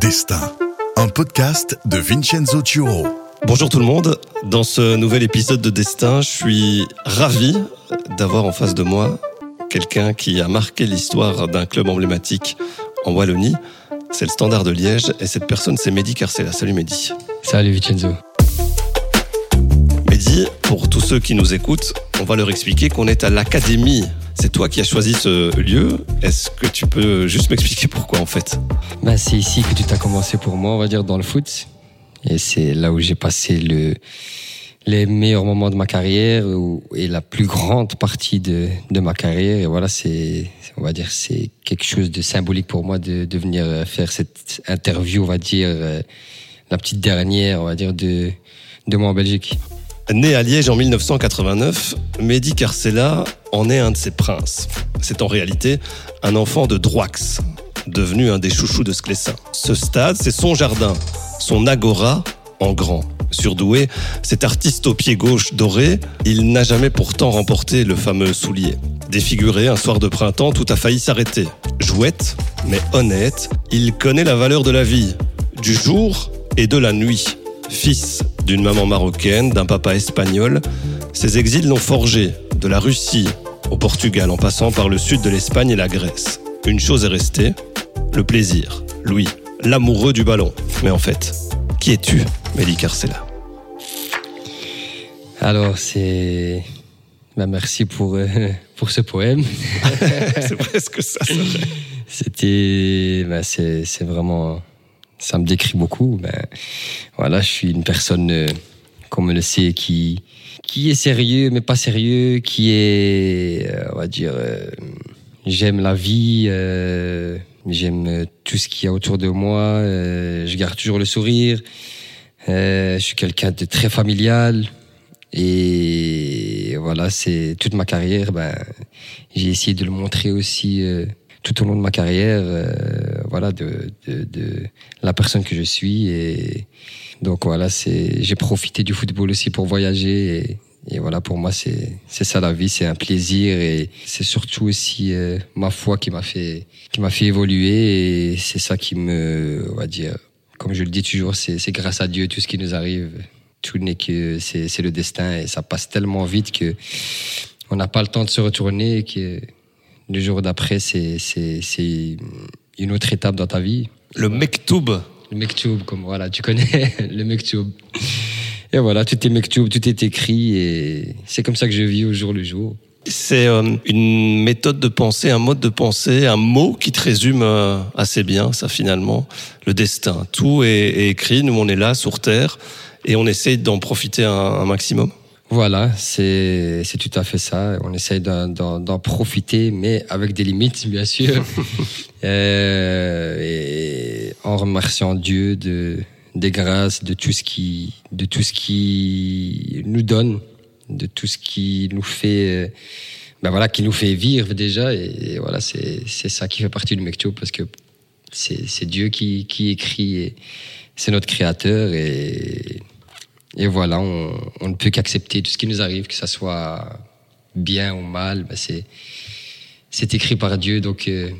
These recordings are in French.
Destin, un podcast de Vincenzo Turo. Bonjour tout le monde, dans ce nouvel épisode de Destin, je suis ravi d'avoir en face de moi quelqu'un qui a marqué l'histoire d'un club emblématique en Wallonie. C'est le Standard de Liège et cette personne c'est Mehdi Carcella. Salut Mehdi. Salut Vincenzo. Mehdi, pour tous ceux qui nous écoutent, on va leur expliquer qu'on est à l'Académie. C'est toi qui as choisi ce lieu. Est-ce que tu peux juste m'expliquer pourquoi en fait? Bah, C'est ici que tout a commencé pour moi, on va dire, dans le foot. Et c'est là où j'ai passé le, les meilleurs moments de ma carrière et la plus grande partie de, ma carrière. Et voilà, c'est, on va dire, c'est quelque chose de symbolique pour moi de, de venir faire cette interview, on va dire, euh, la petite dernière, on va dire, de, de moi en Belgique. Né à Liège en 1989, Mehdi Carcella en est un de ses princes. C'est en réalité un enfant de Droix, devenu un des chouchous de Sclessin. Ce stade, c'est son jardin, son agora en grand. Surdoué, cet artiste au pied gauche doré, il n'a jamais pourtant remporté le fameux soulier. Défiguré un soir de printemps, tout a failli s'arrêter. Jouette, mais honnête, il connaît la valeur de la vie, du jour et de la nuit. Fils d'une maman marocaine, d'un papa espagnol, ses exils l'ont forgé, de la Russie au Portugal en passant par le sud de l'Espagne et la Grèce. Une chose est restée, le plaisir, Louis, l'amoureux du ballon. Mais en fait, qui es-tu, Mehdi Carcella? Alors, c'est... Bah, merci pour, euh, pour ce poème. c'est presque ça. C'était... Bah, c'est, c'est vraiment ça me décrit beaucoup. Ben, voilà, je suis une personne, euh, comme on le sait, qui, qui est sérieux, mais pas sérieux, qui est, euh, on va dire, euh, j'aime la vie, j'aime tout ce qu'il y a autour de moi, je garde toujours le sourire, je suis quelqu'un de très familial. Et voilà, c'est toute ma carrière. Ben, j'ai essayé de le montrer aussi tout au long de ma carrière, voilà, de, de, la personne que je suis. Et donc voilà, c'est, j'ai profité du football aussi pour voyager. Et, voilà, pour moi, c'est, c'est ça la vie, c'est un plaisir et c'est surtout aussi euh, ma foi qui m'a fait, qui m'a fait évoluer. Et c'est ça qui me, on va dire, comme je le dis toujours, c'est, c'est grâce à Dieu tout ce qui nous arrive. Tout n'est que c'est, c'est le destin et ça passe tellement vite que on n'a pas le temps de se retourner et que le jour d'après, c'est, c'est une autre étape dans ta vie. Le mektoub. Le mektoub, comme voilà, tu connais le mektoub. Et voilà, tout est mektoub, tout est écrit et c'est comme ça que je vis au jour le jour. C'est euh, une méthode de pensée, un mode de pensée, un mot qui te résume euh, assez bien, ça finalement, le destin. Tout est, écrit, nous on est là sur Terre et on essaye d'en profiter un maximum. Voilà, c'est c'est tout à fait ça. On essaye d'en profiter, mais avec des limites, bien sûr, euh, et en remerciant Dieu de des grâces, de tout ce qui de tout ce qui nous donne, de tout ce qui nous fait, ben voilà, qui nous fait vivre déjà. Et, voilà, c'est c'est ça qui fait partie du Mektoub parce que c'est c'est Dieu qui qui écrit et c'est notre créateur et et voilà, on, on ne peut qu'accepter tout ce qui nous arrive, que ça soit bien ou mal. Ben c'est c'est écrit par Dieu, donc euh,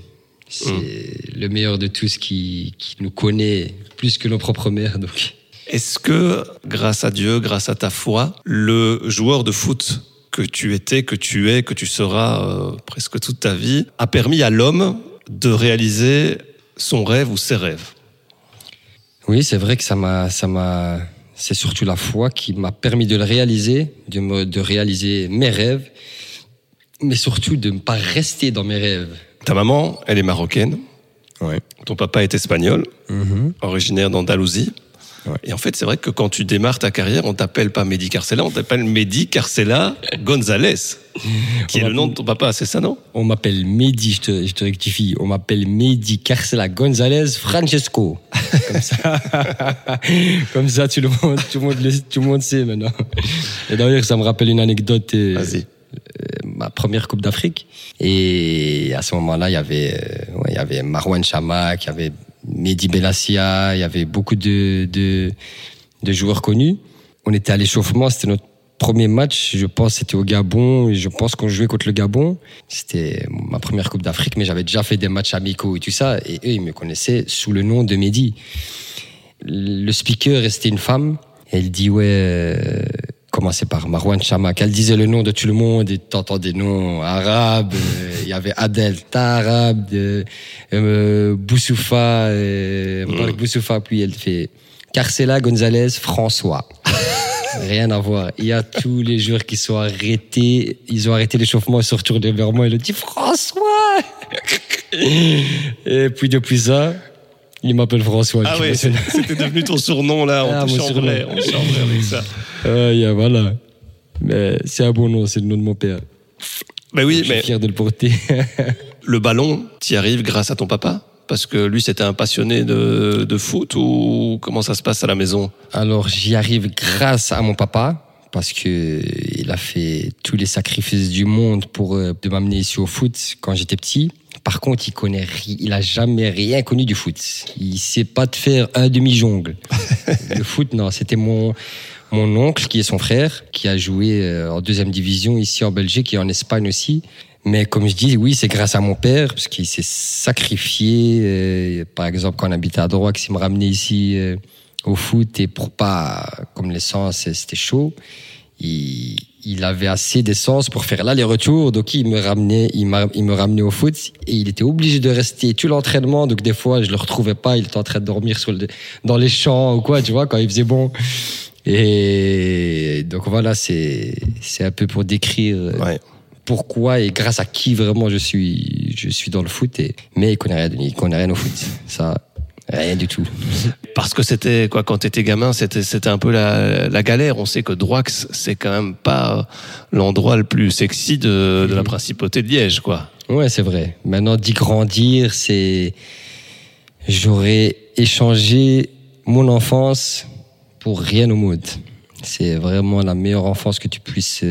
c'est mm. le meilleur de tous qui, qui nous connaît plus que nos propres mères. Donc. Est-ce que, grâce à Dieu, grâce à ta foi, le joueur de foot que tu étais, que tu es, que tu seras euh, presque toute ta vie, a permis à l'homme de réaliser son rêve ou ses rêves? Oui, c'est vrai que ça m'a, ça m'a, c'est surtout la foi qui m'a permis de le réaliser, de, me, de réaliser mes rêves, mais surtout de ne pas rester dans mes rêves. Ta maman, elle est marocaine. Ouais. Ton papa est espagnol, mm-hmm. originaire d'Andalousie. Ouais. Et en fait, c'est vrai que quand tu démarres ta carrière, on t'appelle pas Mehdi Carcella, on t'appelle Mehdi Carcella González, qui est le nom de ton papa, c'est ça, non? On m'appelle Mehdi, je te, je te rectifie, on m'appelle Mehdi Carcella González Francesco. Comme ça, comme ça tout, le monde, tout, le monde, tout le monde sait maintenant. Et d'ailleurs, ça me rappelle une anecdote. Euh, Vas-y. Euh, ma première Coupe d'Afrique. Et à ce moment-là, il y avait, euh, ouais, il y avait Marwan Chamak, il y avait Mehdi Belassia, il y avait beaucoup de, de, de joueurs connus. On était à l'échauffement, c'était notre premier match, je pense, c'était au Gabon. Et je pense qu'on jouait contre le Gabon. C'était ma première Coupe d'Afrique, mais j'avais déjà fait des matchs amicaux et tout ça. Et eux, ils me connaissaient sous le nom de Mehdi. Le speaker restait une femme. Elle dit, ouais, euh, commençait par Marwan Chamak. Elle disait le nom de tout le monde et t'entends des noms arabes. Euh, Il y avait Adel Tarab, euh, Boussoufa, euh, Mbarak Boussoufa. Puis elle fait Carcela Gonzalez François. Rien à voir. Il y a tous les joueurs qui sont arrêtés. Ils ont arrêté l'échauffement, ils sont retournés vers moi. Ils ont dit François. et puis depuis ça, il m'appelle François. Ah c'est- c'était devenu ton surnom là, on Ah, te chambrait, on chambrait avec ça. Euh, yeah, voilà. Mais c'est un bon nom, c'est le nom de mon père. Mais oui, Je suis fier de le porter. le ballon, t'y arrives grâce à ton papa? Parce que lui, c'était un passionné de, de foot ou comment ça se passe à la maison? Alors j'y arrive grâce à mon papa parce que il a fait tous les sacrifices du monde pour euh, de m'amener ici au foot quand j'étais petit. Par contre, il connaît, il a jamais rien connu du foot. Il sait pas de faire un demi jongle. Le foot, non, c'était mon mon oncle qui est son frère qui a joué euh, en deuxième division ici en Belgique et en Espagne aussi. Mais comme je dis, oui, c'est grâce à mon père, parce qu'il s'est sacrifié. euh, par exemple, quand on habitait à Droite, il me ramenait ici euh, au foot et pour pas, comme l'essence, c'était chaud. Il, il avait assez d'essence pour faire l'aller-retour, donc il me ramenait, il, il me ramenait au foot et il était obligé de rester tout l'entraînement. Donc des fois, je le retrouvais pas, il était en train de dormir sur le, dans les champs ou quoi, tu vois, quand il faisait bon. Et donc voilà, c'est c'est un peu pour décrire euh, Ouais. Pourquoi et grâce à qui vraiment je suis je suis dans le foot. Et, mais il connaît rien, il connaît rien au foot, ça rien du tout. Parce que c'était quoi quand t'étais gamin, c'était c'était un peu la, la galère. On sait que Droix, c'est quand même pas l'endroit le plus sexy de, de la principauté de Liège, quoi. Ouais, c'est vrai. Maintenant, d'y grandir, c'est. J'aurais échangé mon enfance pour rien au monde. C'est vraiment la meilleure enfance que tu puisses.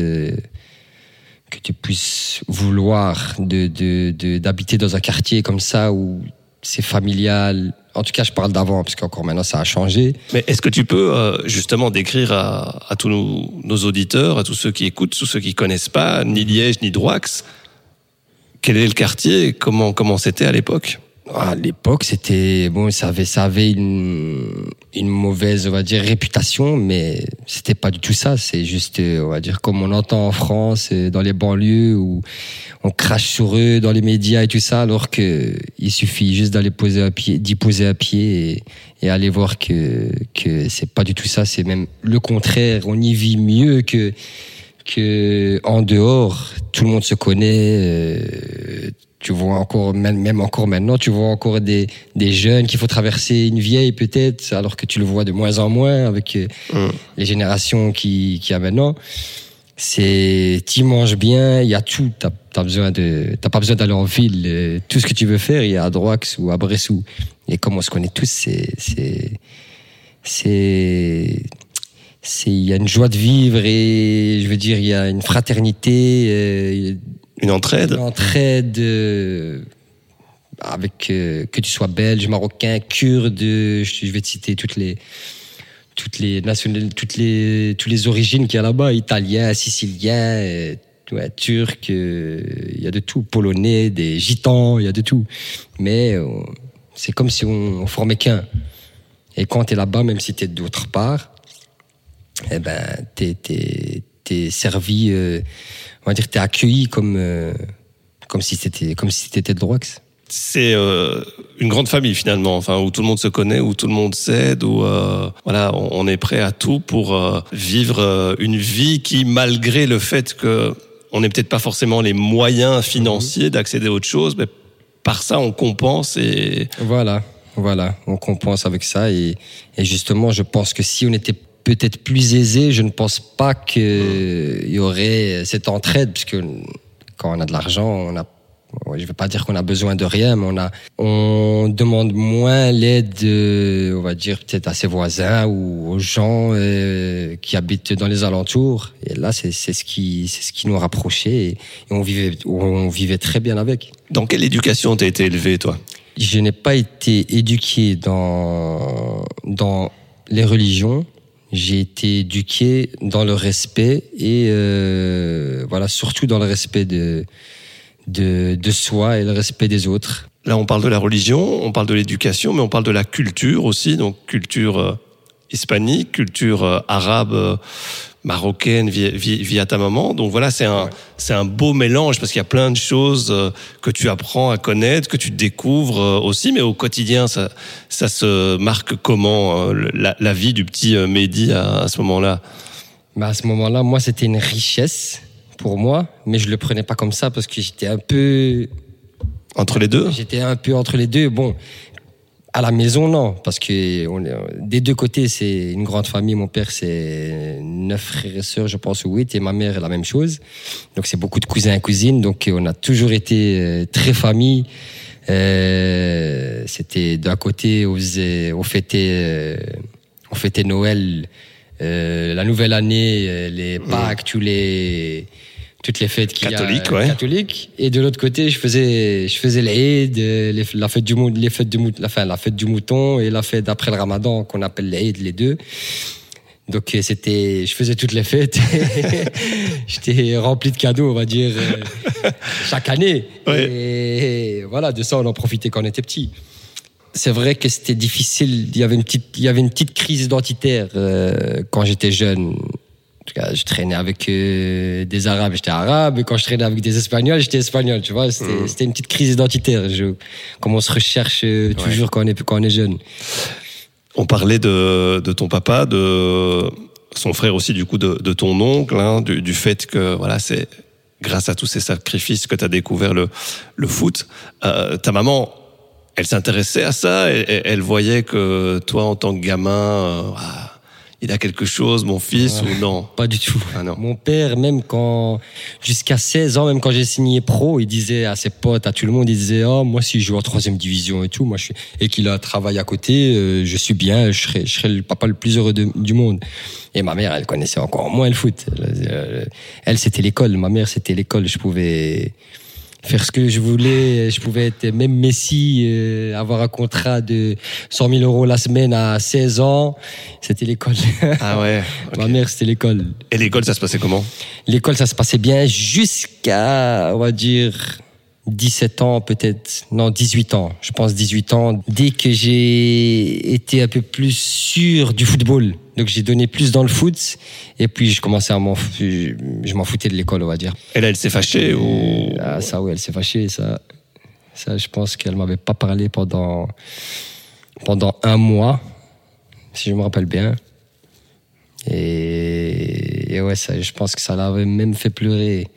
Que tu puisses vouloir de de- de- d'habiter dans un quartier comme ça où c'est familial. En tout cas, je parle d'avant, parce qu'encore maintenant, ça a changé. Mais est-ce que tu peux euh, justement décrire à, à tous nos, nos auditeurs, à tous ceux qui écoutent, tous ceux qui connaissent pas ni Liège ni Droix, quel est le quartier, comment comment c'était à l'époque? À l'époque, c'était bon, ça avait, ça avait une, une mauvaise, on va dire, réputation, mais c'était pas du tout ça. C'est juste, euh, on va dire, comme on entend en France, euh, dans les banlieues où on crache sur eux dans les médias et tout ça, alors que il suffit juste d'aller poser à pied, d'y poser à pied et, et aller voir que que c'est pas du tout ça. C'est même le contraire. On y vit mieux que que en dehors, tout le monde se connaît. euh, tu vois encore, même même encore maintenant, tu vois encore des, des jeunes qu'il faut traverser une vieille peut-être, alors que tu le vois de moins en moins avec euh, Hum. les générations qui, qui a maintenant. C'est, tu manges bien, il y a tout. T'as, t'as besoin de, t'as pas besoin d'aller en ville. euh, Tout ce que tu veux faire, il y a à Droix ou à Bressou. Et comme on se connaît tous, c'est, c'est, c'est, c'est, il y a une joie de vivre et je veux dire, il y a une fraternité, euh, Une entraide une entraide euh, avec euh, que tu sois belge, marocain, kurde, je, je vais te citer toutes les toutes les nationalités, toutes les toutes les origines qu'il y a là-bas, italien, sicilien, euh, ouais, turc, il y a de tout, polonais, des gitans, il y a de tout. Mais c'est comme si on, on formait qu'un. Et quand tu es là-bas, même si tu es d'autre part, eh ben, t'es, t'es, t'es servi, euh, on va dire, t'es accueilli comme, euh, comme si c'était, comme si t'étais de Droix. c'est euh, une grande famille finalement, enfin où tout le monde se connaît, où tout le monde s'aide, où voilà, on, on est prêt à tout pour vivre une vie qui, malgré le fait que on n'est peut-être pas forcément les moyens financiers d'accéder à autre chose, mais par ça on compense et Voilà, voilà, on compense avec ça. Et, et justement, je pense que si on était peut-être plus aisé, je ne pense pas qu'il y aurait cette entraide, puisque quand on a de l'argent, on a je vais pas dire qu'on a besoin de rien, mais on a, on demande moins l'aide, euh, on va dire peut-être à ses voisins ou aux gens euh, qui habitent dans les alentours. Et là, c'est c'est ce qui, c'est ce qui nous rapprochait et, et on vivait, on vivait très bien avec. dans quelle éducation t'as été élevé toi? Je n'ai pas été éduqué dans, dans les religions, J'ai été éduqué dans le respect et euh, voilà surtout dans le respect de, de de soi et le respect des autres. Là, on parle de la religion, on parle de l'éducation, mais on parle de la culture aussi, donc culture euh, hispanique, culture euh, arabe, euh, marocaine via, ta maman. Donc voilà, c'est un, Ouais. c'est un beau mélange parce qu'il y a plein de choses euh, que tu apprends à connaître, que tu découvres aussi, mais au quotidien, ça, ça se marque comment la, la vie du petit Mehdi à, à ce moment-là? Bah à ce moment-là, moi, c'était une richesse pour moi, mais je le prenais pas comme ça parce que j'étais un peu, Entre les deux? J'étais un peu entre les deux. Bon, à la maison, non, parce que on des deux côtés, c'est une grande famille. Mon père, c'est neuf frères et sœurs, je pense, ou huit, et ma mère, la même chose. Donc, c'est beaucoup de cousins et cousines. Donc, on a toujours été euh, très famille. Euh, c'était d'un côté, on faisait, on fêtait, euh, on fêtait Noël, euh, la nouvelle année, euh, les Pâques, tous les, toutes les fêtes qu'il y a, Catholiques, ouais. catholiques. Et de l'autre côté, je faisais, je faisais l'Aïd, les- la fête du les fêtes du mou- la, fin, la fête du mouton et la fête après le Ramadan qu'on appelle l'Aïd, les deux. Donc euh, c'était, je faisais toutes les fêtes. J'étais rempli de cadeaux, on va dire, euh, chaque année. Ouais. Et voilà, de ça, on en profitait quand on était petit. C'est vrai que c'était difficile. Il y avait une petite, il y avait une petite crise identitaire euh, quand j'étais jeune. En tout cas, je traînais avec euh, des Arabes, j'étais arabe. Et quand je traînais avec des Espagnols, j'étais espagnol. Tu vois, c'était c'était une petite crise identitaire. Je, comme on se recherche euh, toujours quand on est quand on est jeune. On parlait de, de ton papa, de son frère aussi, du coup, de, de ton oncle, hein, du, du fait que voilà, c'est grâce à tous ces sacrifices que tu as découvert le, le foot. Euh, ta maman, elle s'intéressait à ça, elle, elle- voyait que toi, en tant que gamin, ah, il a quelque chose, mon fils, ou non? Pas du tout. Ah non. Mon père, même quand, jusqu'à 16 ans, même quand j'ai signé pro, il disait à ses potes, à tout le monde, il disait, oh, moi, si je joue en troisième division et tout, moi, je suis, et qu'il a travaillé à côté, euh, je suis bien, je serai, je serai le papa le plus heureux de- du monde. Et ma mère, elle connaissait encore moins le foot. Elle, euh, elle, c'était l'école. Ma mère, c'était l'école. Je pouvais faire ce que je voulais. Je pouvais être même Messi, euh, avoir un contrat de 100 000 euros la semaine à 16 ans. C'était l'école. Ah ouais. Ma mère, c'était l'école. Et l'école, ça se passait comment? L'école, ça se passait bien jusqu'à, on va dire, 17 ans peut-être. Non, 18 ans. Je pense 18 ans. Dès que j'ai été un peu plus sûr du football. Donc j'ai donné plus dans le foot. Et puis je commençais à m'en, je m'en foutais de l'école, on va dire. Et là, elle s'est fâchée ou? Ah, ça, oui, elle s'est fâchée. Ça, ça, je pense qu'elle m'avait pas parlé pendant, pendant un mois, si je me rappelle bien. Et, et ouais, ça, je pense que ça l'avait même fait pleurer.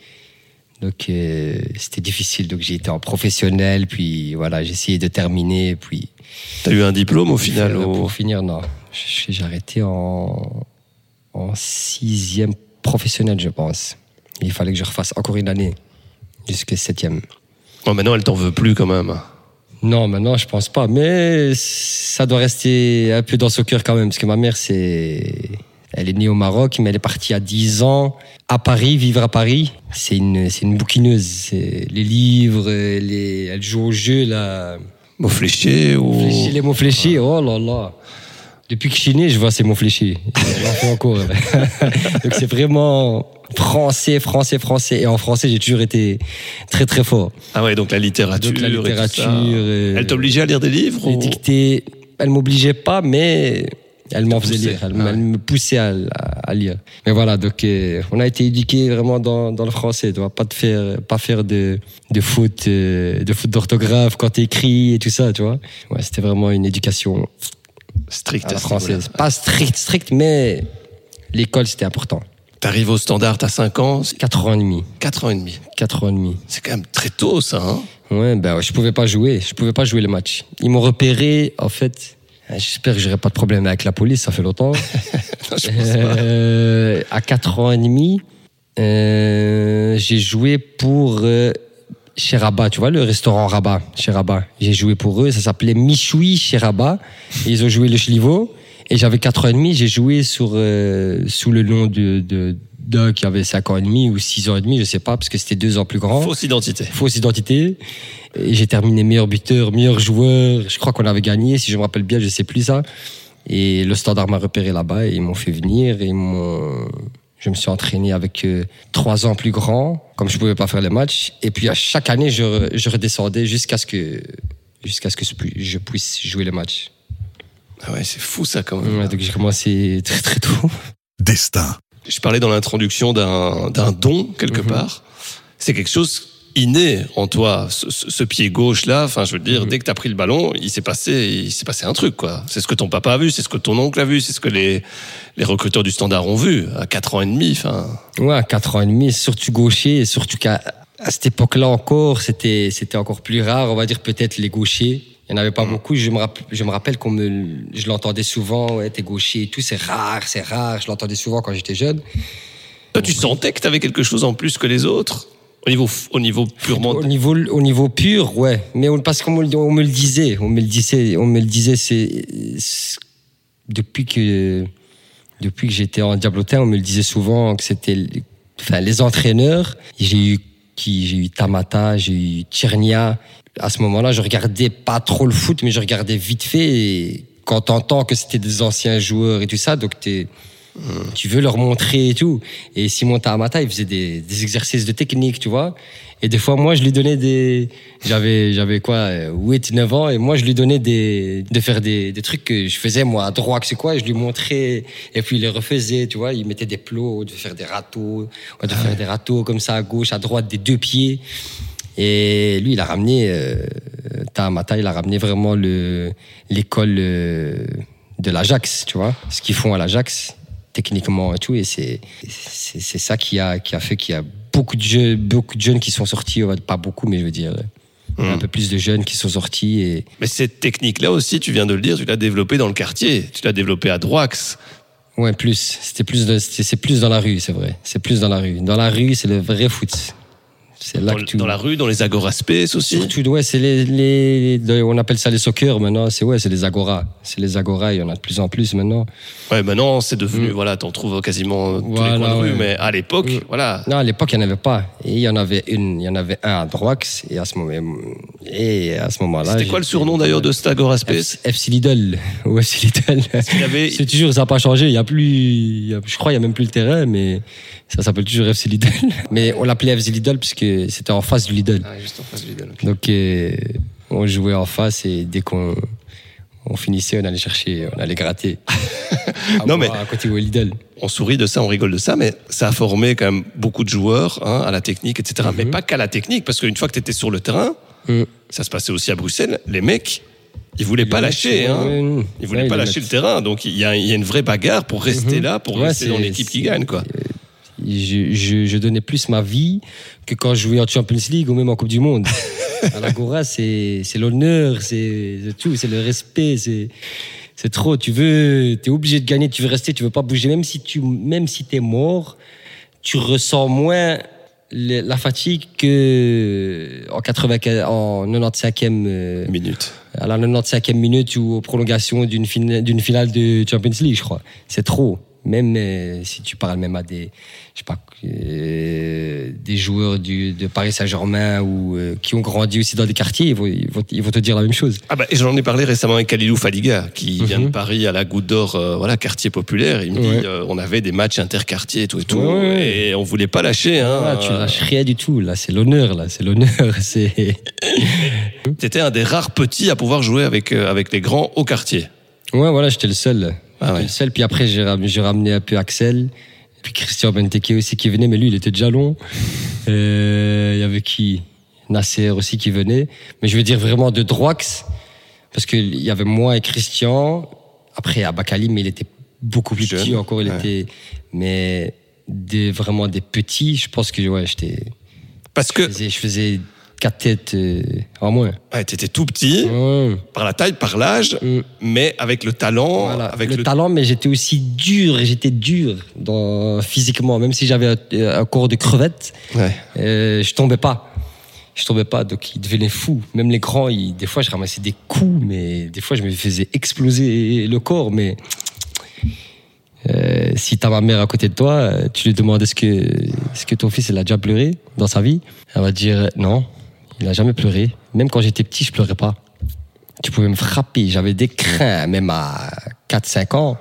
Donc euh, c'était difficile. Donc j'ai été en professionnel, puis voilà, j'ai essayé de terminer, puis T'as eu un diplôme au final ou- pour finir, non. J'ai arrêté en, en sixième professionnel, je pense. Il fallait que je refasse encore une année jusqu'à septième. Oh, maintenant, elle t'en veut plus quand même. Non, maintenant, je pense pas. Mais ça doit rester un peu dans son cœur quand même. Parce que ma mère, c'est. Elle est née au Maroc, mais elle est partie à 10 ans à Paris, vivre à Paris. C'est une, c'est une bouquineuse. Les livres, les, elle joue au jeu, là. Mots fléchés ou les mots fléchis, oh là là. Depuis que je suis né, je vois ces mots fait encore. Donc c'est vraiment français, français, français. Et en français, j'ai toujours été très très fort. Ah ouais, donc la littérature. Donc la et tout ça. littérature. euh, Elle t'obligeait à lire des livres ou- dictées, elle m'obligeait pas, mais elle m'en faisait lire. Elle, Ah ouais. elle me poussait à, à- à lire. Mais voilà, donc euh, on a été éduqués vraiment dans, dans le français. Tu vois, pas de faire, pas faire de, de faute, euh, de d'orthographe quand t'écris et tout ça, tu vois. Ouais, c'était vraiment une éducation strict à la française. Pas strict, strict, mais l'école c'était important. T'arrives au standard, t'as 5 ans, c'est 4 ans et demi. 4 ans et demi. 4 ans et demi. C'est quand même très tôt ça. Hein? Ouais, ben je pouvais pas jouer, je pouvais pas jouer le match. Ils m'ont repéré, en fait. Euh, J'espère que j'aurai pas de problème avec la police, ça fait longtemps. Euh, à 4 ans et demi, euh, j'ai joué pour euh, chez Rabat, tu vois, le restaurant Rabat, chez Rabat. J'ai joué pour eux, ça s'appelait Michoui chez Rabat. Et ils ont joué le Chlivo. Et j'avais 4 ans et demi, j'ai joué sur, sous le nom de, de, d'un qui avait 5 ans et demi ou 6 ans et demi, je sais pas, parce que c'était 2 ans plus grand Fausse identité. fausse identité. Et j'ai terminé meilleur buteur, meilleur joueur. Je crois qu'on avait gagné, si je me rappelle bien, je sais plus ça. Et le standard m'a repéré là-bas et ils m'ont fait venir et ils m'ont je me suis entraîné avec euh, trois ans plus grands, comme je pouvais pas faire les matchs. Et puis à chaque année, je, je redescendais jusqu'à ce que jusqu'à ce que je puisse jouer les matchs. Ah ouais, c'est fou ça quand même. Ouais, donc j'ai commencé très très tôt. Destin. Je parlais dans l'introduction d'un d'un don quelque Mhm. part. C'est quelque chose inné en toi, ce, ce- pied gauche là. Enfin, je veux dire, Mhm. dès que t'as pris le ballon, il s'est passé, il s'est passé un truc quoi. C'est ce que ton papa a vu, c'est ce que ton oncle a vu, c'est ce que les les recruteurs du Standard ont vu à quatre ans et demi. Enfin, Ouais, à 4 ans et demi, surtout gaucher, et surtout qu'à à cette époque-là encore, c'était c'était encore plus rare, on va dire peut-être les gauchers. Il n'y en avait pas beaucoup. Je me, rapp- je me rappelle qu'on me, je l'entendais souvent, ouais, t'es gaucher et tout, c'est rare, c'est rare. Je l'entendais souvent quand j'étais jeune. toi, tu sentais que t'avais quelque chose en plus que les autres? Au niveau au niveau purement. Au niveau, au niveau pur, ouais. Mais on- parce qu'on me, le- on me le disait, on me le disait, on me le disait, c'est, depuis que, depuis que j'étais en diablotin, on me le disait souvent que c'était, enfin, les entraîneurs. J'ai eu qui, j'ai eu Tamata, j'ai eu Tchernia. À ce moment-là, je regardais pas trop le foot, mais je regardais vite fait. Et quand t'entends que c'était des anciens joueurs et tout ça, donc t'es, tu veux leur montrer et tout. Et Simon Tahamata, il faisait des, des exercices de technique, tu vois. Et des fois, moi, je lui donnais des, j'avais, j'avais quoi, 8, 9 ans, et moi, je lui donnais des, de faire des, des trucs que je faisais, moi, à droite, c'est quoi, et je lui montrais, et puis il les refaisait, tu vois, il mettait des plots, de faire des râteaux, ouais, de faire des râteaux comme ça, à gauche, à droite, des deux pieds. Et lui, il a ramené, euh, Tahamata, il a ramené vraiment le, l'école euh, de l'Ajax, tu vois, ce qu'ils font à l'Ajax, techniquement et tout. Et c'est, ça qui a, qui a fait qu'il y a beaucoup de jeunes, beaucoup de jeunes qui sont sortis, pas beaucoup, mais je veux dire, a un peu plus de jeunes qui sont sortis et, Mais cette technique-là aussi, tu viens de le dire, tu l'as développée dans le quartier, tu l'as développée à Droix. ouais, plus. C'était plus, c'est plus dans la rue, c'est vrai. C'est plus dans la rue. Dans la rue, c'est le vrai foot. C'est là Dans, que tout. dans la rue, dans les agora space aussi. Surtout, ouais, c'est les, les, les- on appelle ça les soccer maintenant. C'est ouais, c'est les agora. C'est les agora. Il y en a de plus en plus maintenant. Ouais, maintenant c'est devenu, voilà, t'en trouves quasiment tous les coins de rue, ouais. mais à l'époque, Mm. voilà. Non, à l'époque, il n'y en avait pas. Et il y en avait une, il y en avait un à Droix. Et à ce moment, et à ce moment-là. C'était quoi le surnom d'ailleurs de cet agora space? F- FC Lidl. Ou FC Lidl. Avait, C'est toujours, ça n'a pas changé. Il y a plus, il y a- je crois, il y a même plus le terrain, mais ça s'appelle toujours FC Lidl. Mais on l'appelait FC Lidl puisque c'était en face du Lidl. Ah, juste en face du Lidl. Donc, euh, on jouait en face et dès qu'on on finissait, on allait chercher, on allait gratter. À Non, mais- à côté Lidl. on sourit de ça, on rigole de ça, mais ça a formé quand même beaucoup de joueurs hein, à la technique, etc. Mais pas qu'à la technique, parce qu'une fois que tu étais sur le terrain, Mm. ça se passait aussi à Bruxelles, les mecs, ils voulaient pas lâcher. Hein. Ils voulaient Ouais, pas lâcher le terrain, donc il y a, il y a une vraie bagarre pour rester Mhm. là, pour Ouais, rester dans l'équipe qui gagne, quoi. Je, je, je donnais plus ma vie que quand je jouais en Champions League ou même en Coupe du Monde. à l'Agora, c'est l'honneur, c'est tout, c'est le respect, c'est c'est trop. Tu veux, t'es obligé de gagner, tu veux rester, tu veux pas bouger, même si tu même si t'es mort, tu ressens moins la fatigue que en 80 en 95e euh, Minute. à la 95e minute ou aux prolongations d'une finale, d'une finale de Champions League, je crois. C'est trop. Même euh, si tu parles même à des, je sais pas, euh, des joueurs du, de Paris Saint-Germain ou euh, qui ont grandi aussi dans des quartiers, ils vont, ils vont, ils vont te dire la même chose. Ah bah, j'en ai parlé récemment avec Kalilou Fadiga, qui vient de Mhm. Paris à la Goutte d'Or, voilà, quartier populaire. Il me dit, Ouais. on avait des matchs interquartiers et tout et tout, Ouais, et on voulait pas lâcher. Hein, Ah, tu lâches rien du tout. Là, c'est l'honneur. Là, c'est l'honneur. C'est. T'étais un des rares petits à pouvoir jouer avec avec les grands au quartier. Ouais, voilà, j'étais le seul. Ah ouais. seul. Puis après, j'ai ram- j'ai ramené un peu Axel. Puis Christian Benteke aussi qui venait, mais lui, il était déjà long. Euh, Il y avait qui? Nasser aussi qui venait. Mais je veux dire vraiment de Droix, parce qu'il y avait moi et Christian. Après, à Bakali, mais il était beaucoup plus Jeune, petit encore. Il ouais. était, mais des, vraiment des petits. Je pense que ouais, j'étais, Parce je que faisais, je faisais quatre têtes euh, en moins. ouais, t'étais tout petit, par la taille, par l'âge, Mm. mais avec le talent, Voilà, avec le, le, talent, mais j'étais aussi dur, j'étais dur dans, physiquement, même si j'avais un, un corps de crevette, Ouais. euh, je tombais pas. Je tombais pas, donc ils devenaient fous. Même les grands, ils- des fois je ramassais des coups, mais des fois je me faisais exploser le corps. Mais euh, si t'as ma mère à côté de toi, euh, tu lui demandes est-ce que, est-ce que ton fils il a déjà pleuré dans sa vie? Elle va dire non, il a jamais pleuré. Même quand j'étais petit, je pleurais pas. Tu pouvais me frapper, j'avais des crins, même à 4-5 ans,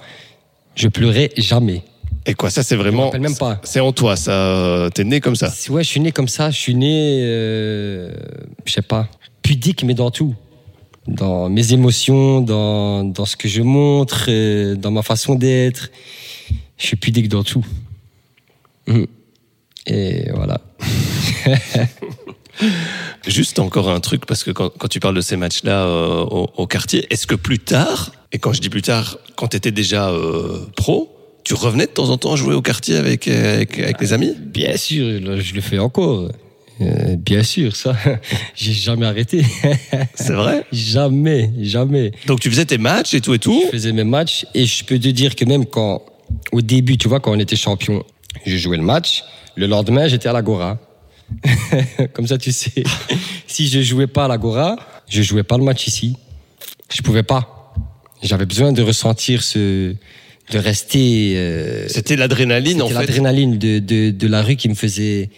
je pleurais jamais. Et quoi, ça c'est Je me vraiment. rappelle même pas. C'est en toi, ça. T'es né comme ça. Ouais, je suis né comme ça. Je suis né, euh, je sais pas, pudique, mais dans tout. Dans mes émotions, dans, dans ce que je montre, euh, dans ma façon d'être. Je suis pudique dans tout. Et voilà. Juste encore un truc, parce que quand, quand tu parles de ces matchs-là euh, au, au quartier, est-ce que plus tard, et quand je dis plus tard, quand tu étais déjà euh, pro, tu revenais de temps en temps jouer au quartier avec, avec, avec les amis? Bien sûr, là, je le fais encore. Euh, bien sûr, ça. J'ai jamais arrêté. C'est vrai? Jamais, jamais. Donc tu faisais tes matchs et tout et tout? Je faisais mes matchs et je peux te dire que même quand, au début, tu vois, quand on était champion, je jouais le match. Le lendemain, j'étais à l'Agora. Comme ça, tu sais. si je jouais pas à l'Agora, je jouais pas le match ici. Je pouvais pas. J'avais besoin de ressentir ce, de rester. euh, C'était l'adrénaline en c'était fait. l'adrénaline de, de, de la rue qui me faisait,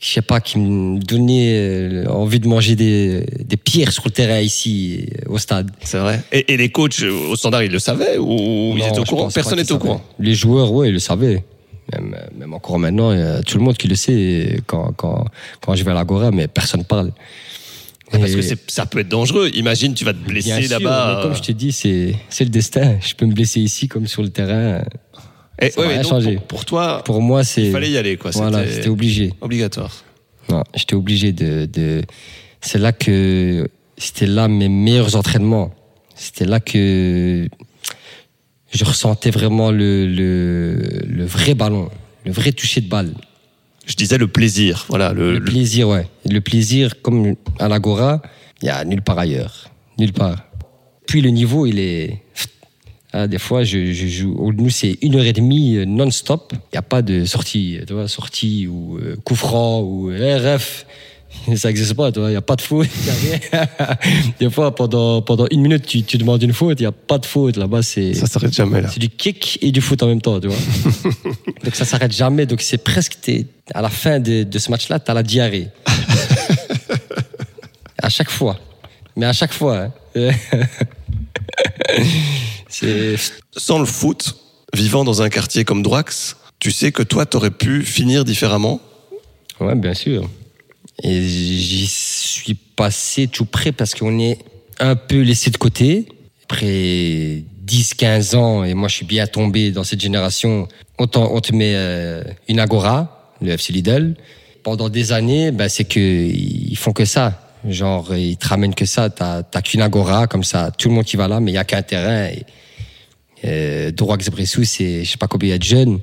je sais pas, qui me donnait euh, envie de manger des, des pierres sur le terrain ici, euh, au stade. C'est vrai. Et, et les coachs au standard, ils le savaient ou ils étaient au courant? Personne n'était au courant? Les joueurs, ouais, ils le savaient. Même, même encore maintenant, il y a tout le monde qui le sait quand, quand, quand je vais à l'Agora, mais personne parle. Parce Et- que ça peut être dangereux. Imagine, tu vas te blesser là-bas. Comme je te dis, c'est c'est le destin. Je peux me blesser ici comme sur le terrain. Et, ça va rien donc, changer. Pour, pour toi, Pour moi, c'est. il fallait y aller. Quoi. Voilà, c'était obligé. obligatoire. Non, j'étais obligé de, de... C'est là que c'était là mes meilleurs entraînements. C'était là que je ressentais vraiment le, le, le vrai ballon, le vrai toucher de balle. Je disais le plaisir. Voilà, le, plaisir, ouais. Le plaisir, comme à l'Agora, il y a nulle part ailleurs. Nulle part. Puis le niveau, il est. Ah, des fois, je, je joue. Nous, c'est une heure et demie euh, non-stop. Il n'y a pas de sortie, tu vois, sortie ou euh, coup franc ou RF. Ça n'existe pas, tu vois. Il n'y a pas de faute. y a rien. des fois, pendant, pendant une minute, tu, tu demandes une faute. Il n'y a pas de faute. Là-bas, c'est. ça s'arrête jamais là. C'est du kick et du foot en même temps, tu vois. Donc ça s'arrête jamais. Donc c'est presque t'es- à la fin de, de ce match-là, t'as la diarrhée. à chaque fois. Mais à chaque fois. hein. c'est Sans le foot, vivant dans un quartier comme Droax, tu sais que toi, t'aurais pu finir différemment? ouais, bien sûr. Et j'y suis passé tout près parce qu'on est un peu laissé de côté. Après 10-15 ans, et moi je suis bien tombé dans cette génération, on, on te met euh, une agora, le FC Lidl. Pendant des années, ben, c'est que ils font que ça. Genre, ils te ramènent que ça. T'as t'as qu'une agora, comme ça, tout le monde qui va là, mais il y a qu'un terrain. Et, euh, Droax Bressou, c'est, je sais pas combien il y a de jeunes.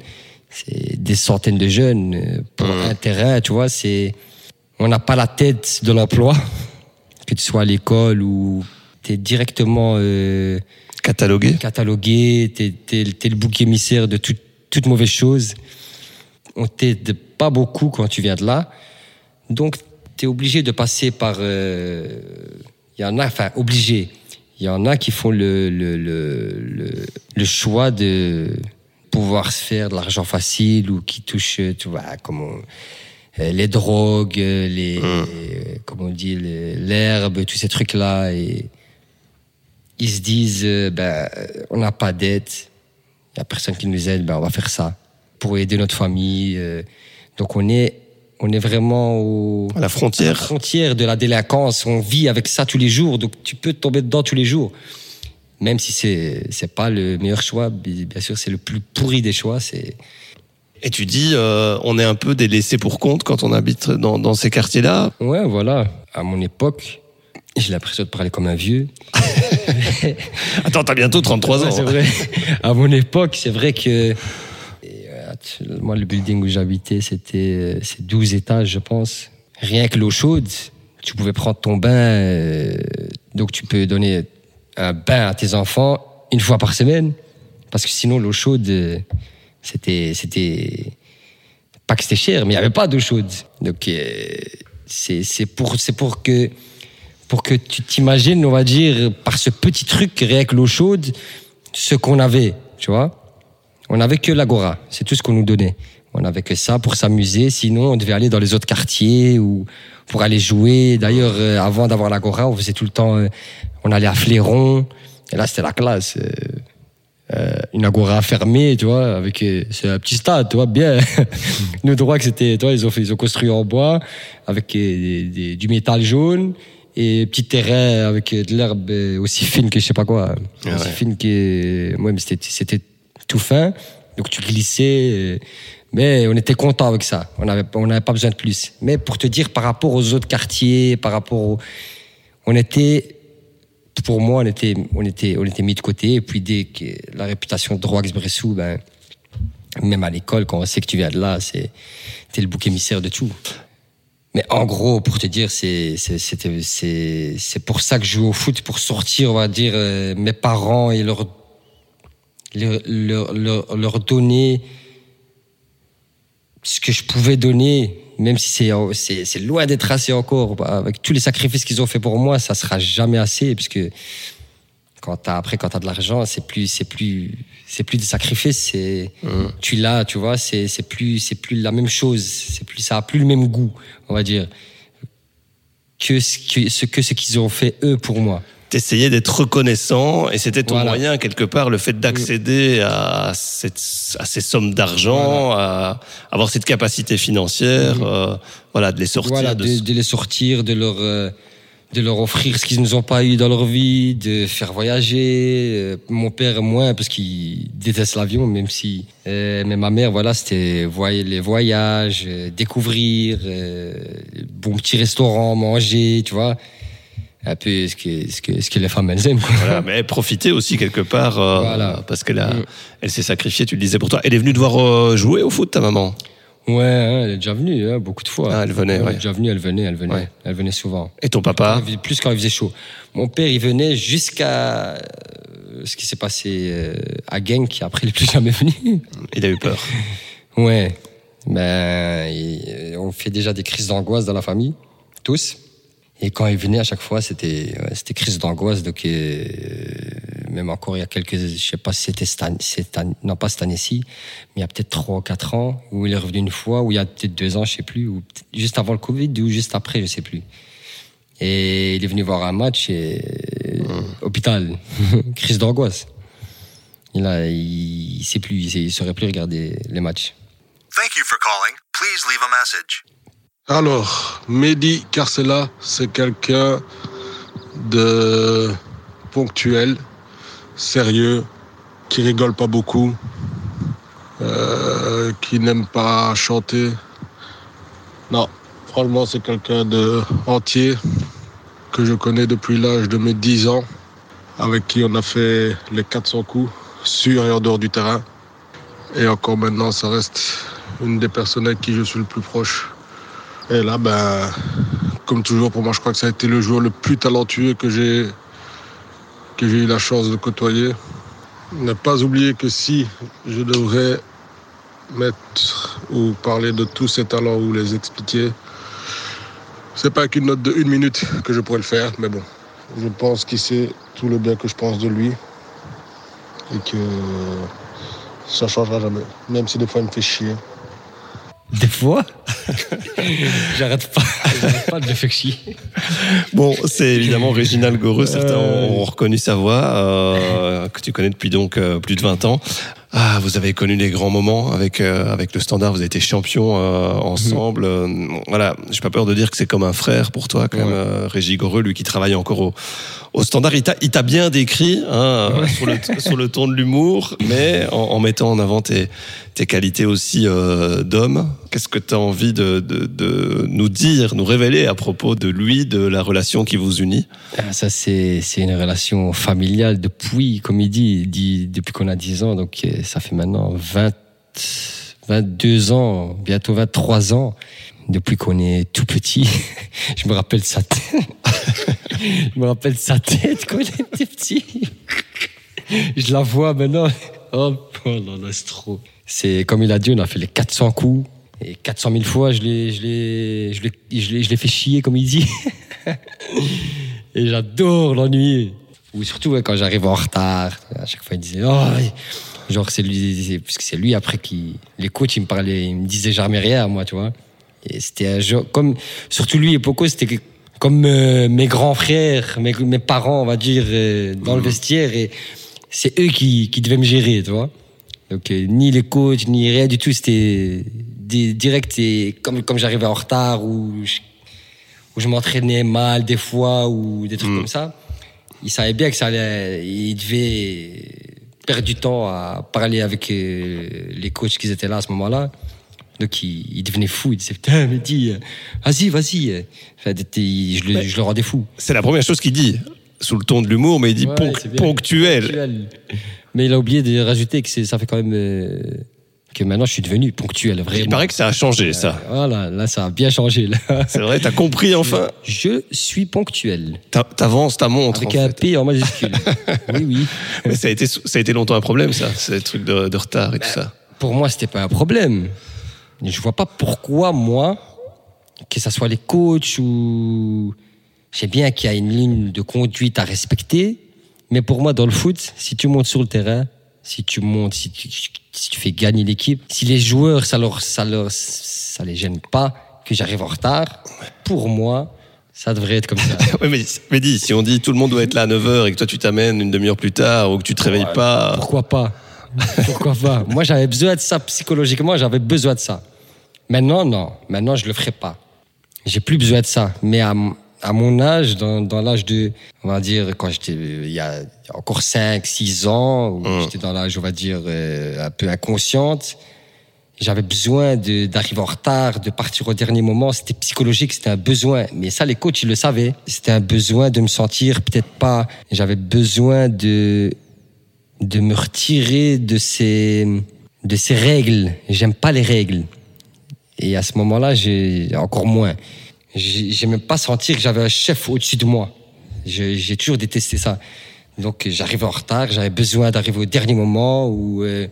C'est des centaines de jeunes euh, pour un terrain, tu vois. C'est, on n'a pas la tête de l'emploi, que tu sois à l'école ou t'es directement euh, Catalogué. catalogué, t'es, t'es, t'es le bouc émissaire de tout- toute mauvaise chose. On t'aide pas beaucoup quand tu viens de là. Donc, tu es obligé de passer par... euh, Il y en a, enfin, obligé. Il y en a qui font le, le, le, le, le choix de pouvoir se faire de l'argent facile ou qui touchent, tu vois, comment euh, les drogues, euh, les, euh, comment on dit, l'herbe, tous ces trucs-là. Et ils se disent, euh, ben, euh, on n'a pas d'aide, il n'y a personne qui nous aide, ben, on va faire ça pour aider notre famille. euh. donc on est, on est vraiment au, À la à la frontière. frontière de la délinquance. On vit avec ça tous les jours, donc tu peux tomber dedans tous les jours. Même si c'est c'est pas le meilleur choix, bi- bien sûr c'est le plus pourri des choix. C'est Et tu dis, euh, on est un peu des laissés pour compte quand on habite dans, dans ces quartiers-là. ouais voilà. À mon époque, j'ai l'impression de parler comme un vieux. Attends, t'as bientôt 33 Ouais, ans. c'est vrai. À mon époque, c'est vrai que euh, moi, le building où j'habitais, c'était euh, c'est 12 étages, je pense. Rien que l'eau chaude, tu pouvais prendre ton bain, euh, donc tu peux donner un bain à tes enfants une fois par semaine, parce que sinon l'eau chaude, euh, c'était c'était pas que c'était cher, mais il y avait pas d'eau chaude. Donc euh, c'est c'est pour c'est pour que pour que tu t'imagines, on va dire, par ce petit truc, rien que l'eau chaude, ce qu'on avait, tu vois. On avait que l'agora, c'est tout ce qu'on nous donnait. On avait que ça pour s'amuser, sinon on devait aller dans les autres quartiers ou pour aller jouer. D'ailleurs, euh, avant d'avoir l'agora, on faisait tout le temps, euh, on allait à Fléron, et là c'était la classe. Euh, une agora fermée, tu vois, avec euh, c'est un petit stade, tu vois, bien. Nous droits que c'était, tu vois, ils ont fait, ils ont construit en bois avec euh, des- des- du métal jaune et petit terrain avec euh, de l'herbe aussi fine que je sais pas quoi, Ah aussi ouais. fine que, ouais, mais c'était c'était tout fin, donc tu glissais. mais on était content avec ça. On avait on n'avait pas besoin de plus. Mais pour te dire par rapport aux autres quartiers, par rapport au, on était pour moi, on était, on était, on était mis de côté. Et puis dès que la réputation de Droix Bressou, ben, même à l'école, quand on sait que tu viens de là, c'est, t'es le bouc émissaire de tout. Mais en gros, pour te dire, c'est, c'est, pour ça que je joue au foot, pour sortir, on va dire, euh, mes parents et leur, leur, leur, leur donner ce que je pouvais donner, même si c'est, loin d'être assez encore, bah, avec tous les sacrifices qu'ils ont fait pour moi, ça sera jamais assez, parce que quand t'as, après, quand t'as de l'argent, c'est plus, c'est plus, c'est plus des sacrifices, c'est, tu l'as, tu vois, c'est, c'est plus, c'est plus la même chose, c'est plus, ça a plus le même goût, on va dire, que ce que, ce que ce qu'ils ont fait eux pour moi. T'essayais d'être reconnaissant et c'était ton Voilà. moyen quelque part le fait d'accéder à, cette, à ces sommes d'argent, à avoir cette capacité financière, euh, voilà, de les sortir. Voilà, de de, ce- de les sortir, de leur, euh, de leur offrir ce qu'ils n'ont pas eu dans leur vie, de faire voyager. Euh, Mon père, moins, parce qu'il déteste l'avion, même si. euh, mais ma mère, voilà, c'était les voyages, euh, découvrir, euh, bon petit restaurant, manger, tu vois. Un peu ce que, ce que, ce que les femmes, elles aiment, quoi. Voilà, mais profiter aussi quelque part euh, Voilà. parce qu'elle a, Mm. elle s'est sacrifiée. Tu le disais pour toi. Elle est venue te voir euh, jouer au foot, ta maman? Ouais, hein, elle est déjà venue, hein, beaucoup de fois. Ah, elle venait, Elle ouais. est déjà venue, elle venait, elle venait. Ouais. Elle venait souvent. Et ton papa? Plus quand il faisait chaud. Mon père, il venait jusqu'à euh, ce qui s'est passé à Genk. Après, il n'est plus jamais venu. Il a eu peur. Ouais. Ben, il- on fait déjà des crises d'angoisse dans la famille, tous. Et quand il venait à chaque fois, c'était c'était crise d'angoisse. Donc, euh, même encore il y a quelques, je sais pas si c'était cette année, non pas cette année-ci, mais il y a peut-être trois ou quatre ans où il est revenu une fois, ou il y a peut-être deux ans, je sais plus, ou juste avant le Covid ou juste après, je sais plus. Et il est venu voir un match et hôpital, crise d'angoisse. Il a, il, sait plus, il saurait plus regarder les matchs. Thank you for calling. Please leave a message. Alors, Mehdi Carcella, c'est quelqu'un de ponctuel, sérieux, qui rigole pas beaucoup, euh, qui n'aime pas chanter. Non, franchement, c'est quelqu'un de entier que je connais depuis l'âge de mes 10 ans, avec qui on a fait les 400 coups sur et en dehors du terrain. Et encore maintenant, ça reste une des personnes avec qui je suis le plus proche. Et là, ben, comme toujours, pour moi, je crois que ça a été le joueur le plus talentueux que j'ai que j'ai eu la chance de côtoyer. Ne pas oublier que si je devrais mettre ou parler de tous ces talents ou les expliquer, c'est pas qu'une note de une minute que je pourrais le faire, mais bon, je pense qu'il sait tout le bien que je pense de lui et que ça changera jamais, même si des fois il me fait chier. Des fois J'arrête pas, pas de chier. Bon, c'est évidemment Réginald Goreux. Certains ont reconnu sa voix, euh, que tu connais depuis donc euh, plus de 20 ans. Ah, vous avez connu les grands moments avec euh, avec le Standard. Vous avez été champion euh, ensemble. Euh, voilà, j'ai pas peur de dire que c'est comme un frère pour toi, quand même, Ouais. euh, Régis Goreux, lui qui travaille encore au au Standard. Il t'a bien décrit hein, euh, sur le sur le ton de l'humour, mais en, en mettant en avant tes tes qualités aussi euh, d'homme. Qu'est-ce que tu as envie de, de, nous dire, nous révéler à propos de lui, de la relation qui vous unit? Ah, Ça, c'est, une relation familiale depuis, comme il dit, il dit depuis qu'on a 10 ans. Donc, euh, ça fait maintenant 20, 22 ans, bientôt 23 ans, depuis qu'on est tout petit. Je me rappelle sa tête. Je me rappelle sa tête quand on était petit. Je la vois maintenant. Oh, oh là, c'est trop. C'est comme il a dit, on a fait les 400 coups. Et 400 000 fois, je l'ai, je l'ai, je l'ai, je l'ai, je l'ai fait chier, comme il dit. Et j'adore l'ennuyer. Ou surtout ouais, quand j'arrive en retard. À chaque fois, il disait, oh, genre, c'est lui, parce que c'est lui après qui, les coachs, ils me parlaient, ils me disaient jamais rien, moi, tu vois. Et c'était un genre, comme, surtout lui et Poco, c'était comme euh, mes grands frères, mes, mes parents, on va dire, euh, dans le vestiaire. Et c'est eux qui, qui devaient me gérer, tu vois. Donc, euh, ni les coachs, ni rien du tout, c'était di- direct, et comme, comme j'arrivais en retard ou je, m'entraînais mal des fois ou des trucs comme ça, ils savaient bien que ça allait, ils devaient perdre du temps à parler avec euh, les coachs qui étaient là à ce moment-là. Donc, ils devenaient fous. Ils disaient, putain, mais dis, vas-y, vas-y. Enfin, je, le, je le rendais fou. C'est la première chose qu'il dit, sous le ton de l'humour, mais il dit Ouais, ponc- c'est bien. ponctuel. Ponctuel. Mais il a oublié de rajouter que ça fait quand même euh, que maintenant je suis devenu ponctuel, vraiment. Il paraît que ça a changé, ça. Voilà, là ça a bien changé. C'est vrai, t'as compris enfin. Je suis ponctuel. T'a- T'avances ta montre. Avec en un fait. P en majuscule. oui, oui. Mais ça a été, ça a été longtemps un problème, ça, ces trucs de, de retard et tout ça. Pour moi, c'était pas un problème. Je vois pas pourquoi moi, que ça soit les coachs ou. Je sais bien qu'il y a une ligne de conduite à respecter, mais pour moi, dans le foot, si tu montes sur le terrain, si tu montes, si tu, si tu fais gagner l'équipe, si les joueurs, ça leur, ça leur, ça les gêne pas que j'arrive en retard, pour moi, ça devrait être comme ça. Ouais, mais, mais dis, si on dit tout le monde doit être là à 9h et que toi tu t'amènes une demi-heure plus tard ou que tu te réveilles pas. Pourquoi pas? Pourquoi pas? Moi, j'avais besoin de ça psychologiquement, j'avais besoin de ça. Maintenant, non. Maintenant, je le ferai pas. J'ai plus besoin de ça. Mais à, m- à mon âge, dans, dans l'âge de, on va dire, quand j'étais, il y a encore 5, 6 ans, où j'étais dans l'âge, on va dire, euh, un peu inconsciente, j'avais besoin de- d'arriver en retard, de partir au dernier moment. C'était psychologique, c'était un besoin. Mais ça, les coachs, ils le savaient. C'était un besoin de me sentir peut-être pas. J'avais besoin de de me retirer de ces de ces règles. J'aime pas les règles. Et à ce moment-là, j'ai encore moins. J'ai- J'aimais pas sentir que j'avais un chef au-dessus de moi. J'ai toujours détesté ça. Donc j'arrivais en retard, j'avais besoin d'arriver au dernier moment où euh,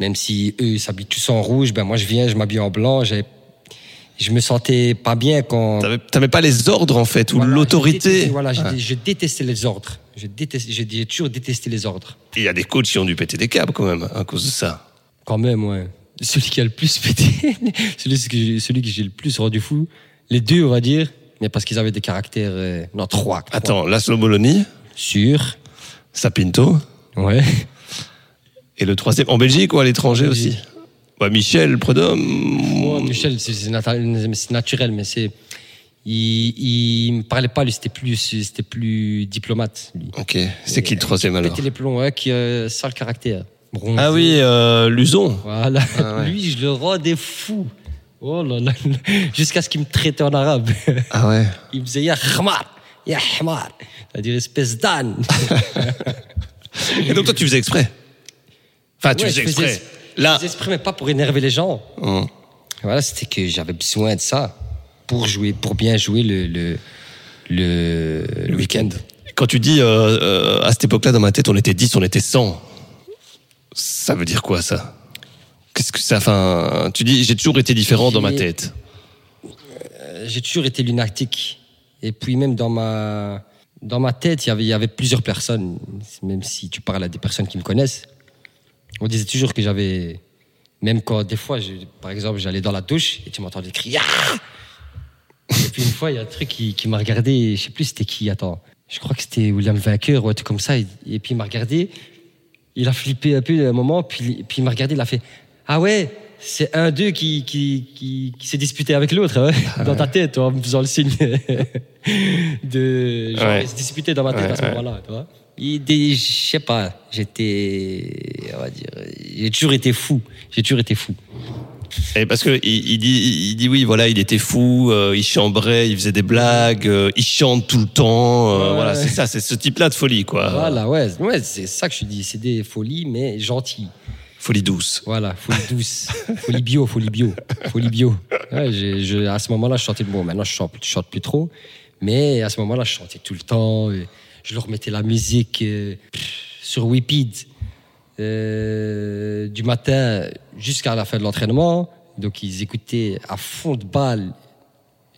même si eux s'habillent tous en rouge, ben moi je viens, je m'habille en blanc. Je me sentais pas bien quand T'avais pas les ordres en fait, ou l'autorité. Voilà, je, détestais les ordres. Je détestais, j'ai toujours détesté les ordres. Il y a des coachs qui ont dû péter des câbles quand même à cause de ça. Quand même, ouais. Celui qui a le plus pété, celui, que celui que j'ai le plus rendu fou, les deux, on va dire, mais parce qu'ils avaient des caractères. euh, non, trois. Attends, Laszlo Bologna, Sûr. Sapinto, Ouais. et le troisième en Belgique ou à l'étranger aussi. Ouais, Michel Prudhomme. Moi, Michel, c'est naturel, mais c'est. Il, il me parlait pas, lui, c'était plus, c'était plus diplomate. Lui. Ok, c'est qui le troisième alors Péter les plombs, ouais, qui a ça le caractère. Bronzé. Ah oui, euh, Luzon. Voilà. Ah ouais. Lui, je le rendais fou. Oh là là. Jusqu'à ce qu'il me traitait en arabe. Ah ouais. Il me disait Ya khmar, Ya. C'est-à-dire espèce d'âne. Et donc toi tu faisais exprès. Enfin, tu Ouais, faisais je faisais- exprès. Là. Je n'exprimais pas pour énerver les gens. Hum. Voilà, c'était que j'avais besoin de ça pour jouer, pour bien jouer le, le, le, le week-end. Quand tu dis euh, euh, à cette époque-là dans ma tête on était 10, on était 100. Ça veut dire quoi ça? Qu'est-ce que ça enfin tu dis j'ai toujours été différent dans ma tête. Euh, J'ai toujours été lunatique. Et puis même dans ma, dans ma tête, il y avait, il y avait plusieurs personnes. Même si tu parles à des personnes qui me connaissent, on disait toujours que j'avais... Même quand des fois, je- par exemple, j'allais dans la douche et tu m'entendais crier. Ah et puis une fois, il y a un truc qui, qui m'a regardé, je sais plus c'était qui, attends. Je crois que c'était William Vainqueur ou un truc comme ça. Et, et puis il m'a regardé, il a flippé un peu un moment, puis, puis il m'a regardé, il a fait Ah ouais, c'est un d'eux qui, qui, qui, qui s'est disputé avec l'autre, hein, dans ta tête, toi, en me faisant le signe de. Genre, Ouais. il se disputait dans ma tête Ouais, à ce moment-là, tu vois. Je sais pas, j'étais. On va dire. J'ai toujours été fou. J'ai toujours été fou. Et parce que il, il dit il dit oui voilà il était fou, euh, il chambrait, il faisait des blagues, euh, il chante tout le temps. euh, Ouais. Voilà c'est ça c'est ce type-là de folie quoi. Voilà, ouais, ouais c'est ça que je dis. C'est des folies, mais gentilles. Folie douce. Voilà, folie douce. folie bio, folie bio. Folie bio. Ouais, j'ai- je- à ce moment-là, je chantais. Bon, maintenant, je chante, je chante plus trop. Mais à ce moment-là, je chantais tout le temps. et je leur mettais la musique euh, sur Wipid euh, du matin jusqu'à la fin de l'entraînement. Donc, ils écoutaient à fond de balle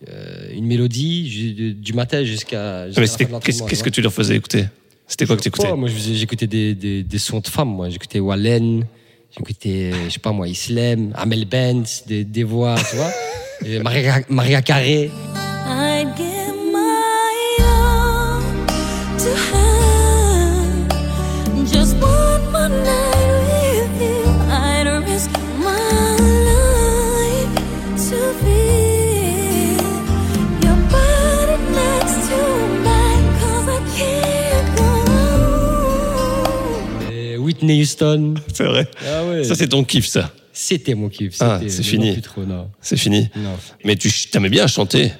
euh, une mélodie du, matin jusqu'à jusqu'à Mais la fin c'était- de l'entraînement. qu'est-ce que tu leur faisais écouter? C'était quoi que tu écoutais moi, j'écoutais des, des, des sons de femmes. Moi, j'écoutais Wallen, j'écoutais, euh, je sais pas moi, Islem, Amel Benz, des, tu vois. Maria, Maria Carré. Whitney Houston. C'est vrai. Ah ouais. Ça, c'est ton kiff, ça. C'était mon kiff. Ah, c'est mais fini. non. C'est fini. Non. Mais tu t'aimais bien chanter.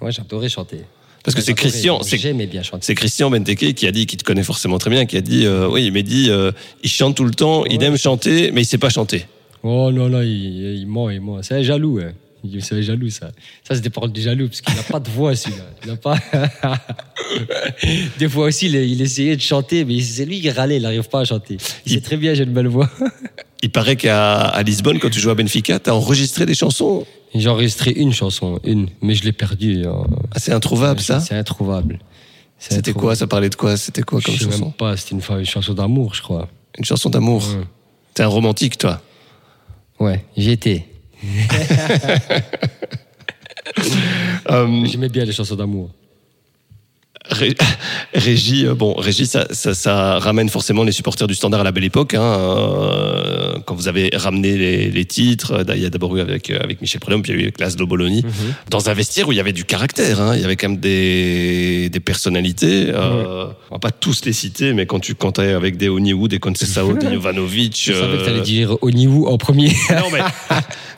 Ouais, j'adorais chanter. Parce que c'est Christian, c'est J'aimais bien chanter. c'est Christian Benteke qui a dit, qui te connaît forcément très bien, qui a dit, euh, oui, il m'a dit, euh, il chante tout le temps, il aime chanter, mais il sait pas chanter. Oh non, non, il, il ment, il ment. C'est jaloux, hein. Il- C'est un jaloux, ça. Ça, c'est des paroles de jaloux, parce qu'il n'a pas de voix, celui-là. Il n'a pas. des fois aussi, il, il essayait de chanter, mais c'est lui qui râlait, il n'arrive pas à chanter. Il, Il- sait très bien, j'ai une belle voix. Il paraît qu'à à Lisbonne, quand tu jouais à Benfica, t'as enregistré des chansons. J'ai enregistré une chanson, une, mais je l'ai perdue. hein. Ah, c'est introuvable, ça. C'est introuvable. C'est C'était quoi. Ça parlait de quoi? C'était quoi comme Je sais chanson? même pas, c'était une, chanson d'amour, je crois. Une chanson d'amour. Ouais. T'es un romantique, toi. Ouais, j'y étais. Euh, J'aimais bien les chansons d'amour. Ré- Régie, euh, bon, Régie, ça, ça, ça ramène forcément les supporters du Standard à la belle époque. Hein, euh, quand vous avez ramené les, les titres, euh, il y a d'abord eu avec, euh, avec Michel Prudhomme, puis il y a eu avec Laszlo Bologna, dans un vestiaire où il y avait du caractère. Hein, il y avait quand même des, des personnalités. Euh, On va pas tous les citer, mais quand tu es avec des Oniwu, des Concesao, des Jovanovic... Je savais que euh, t'allais dire Oniwu en premier. non mais,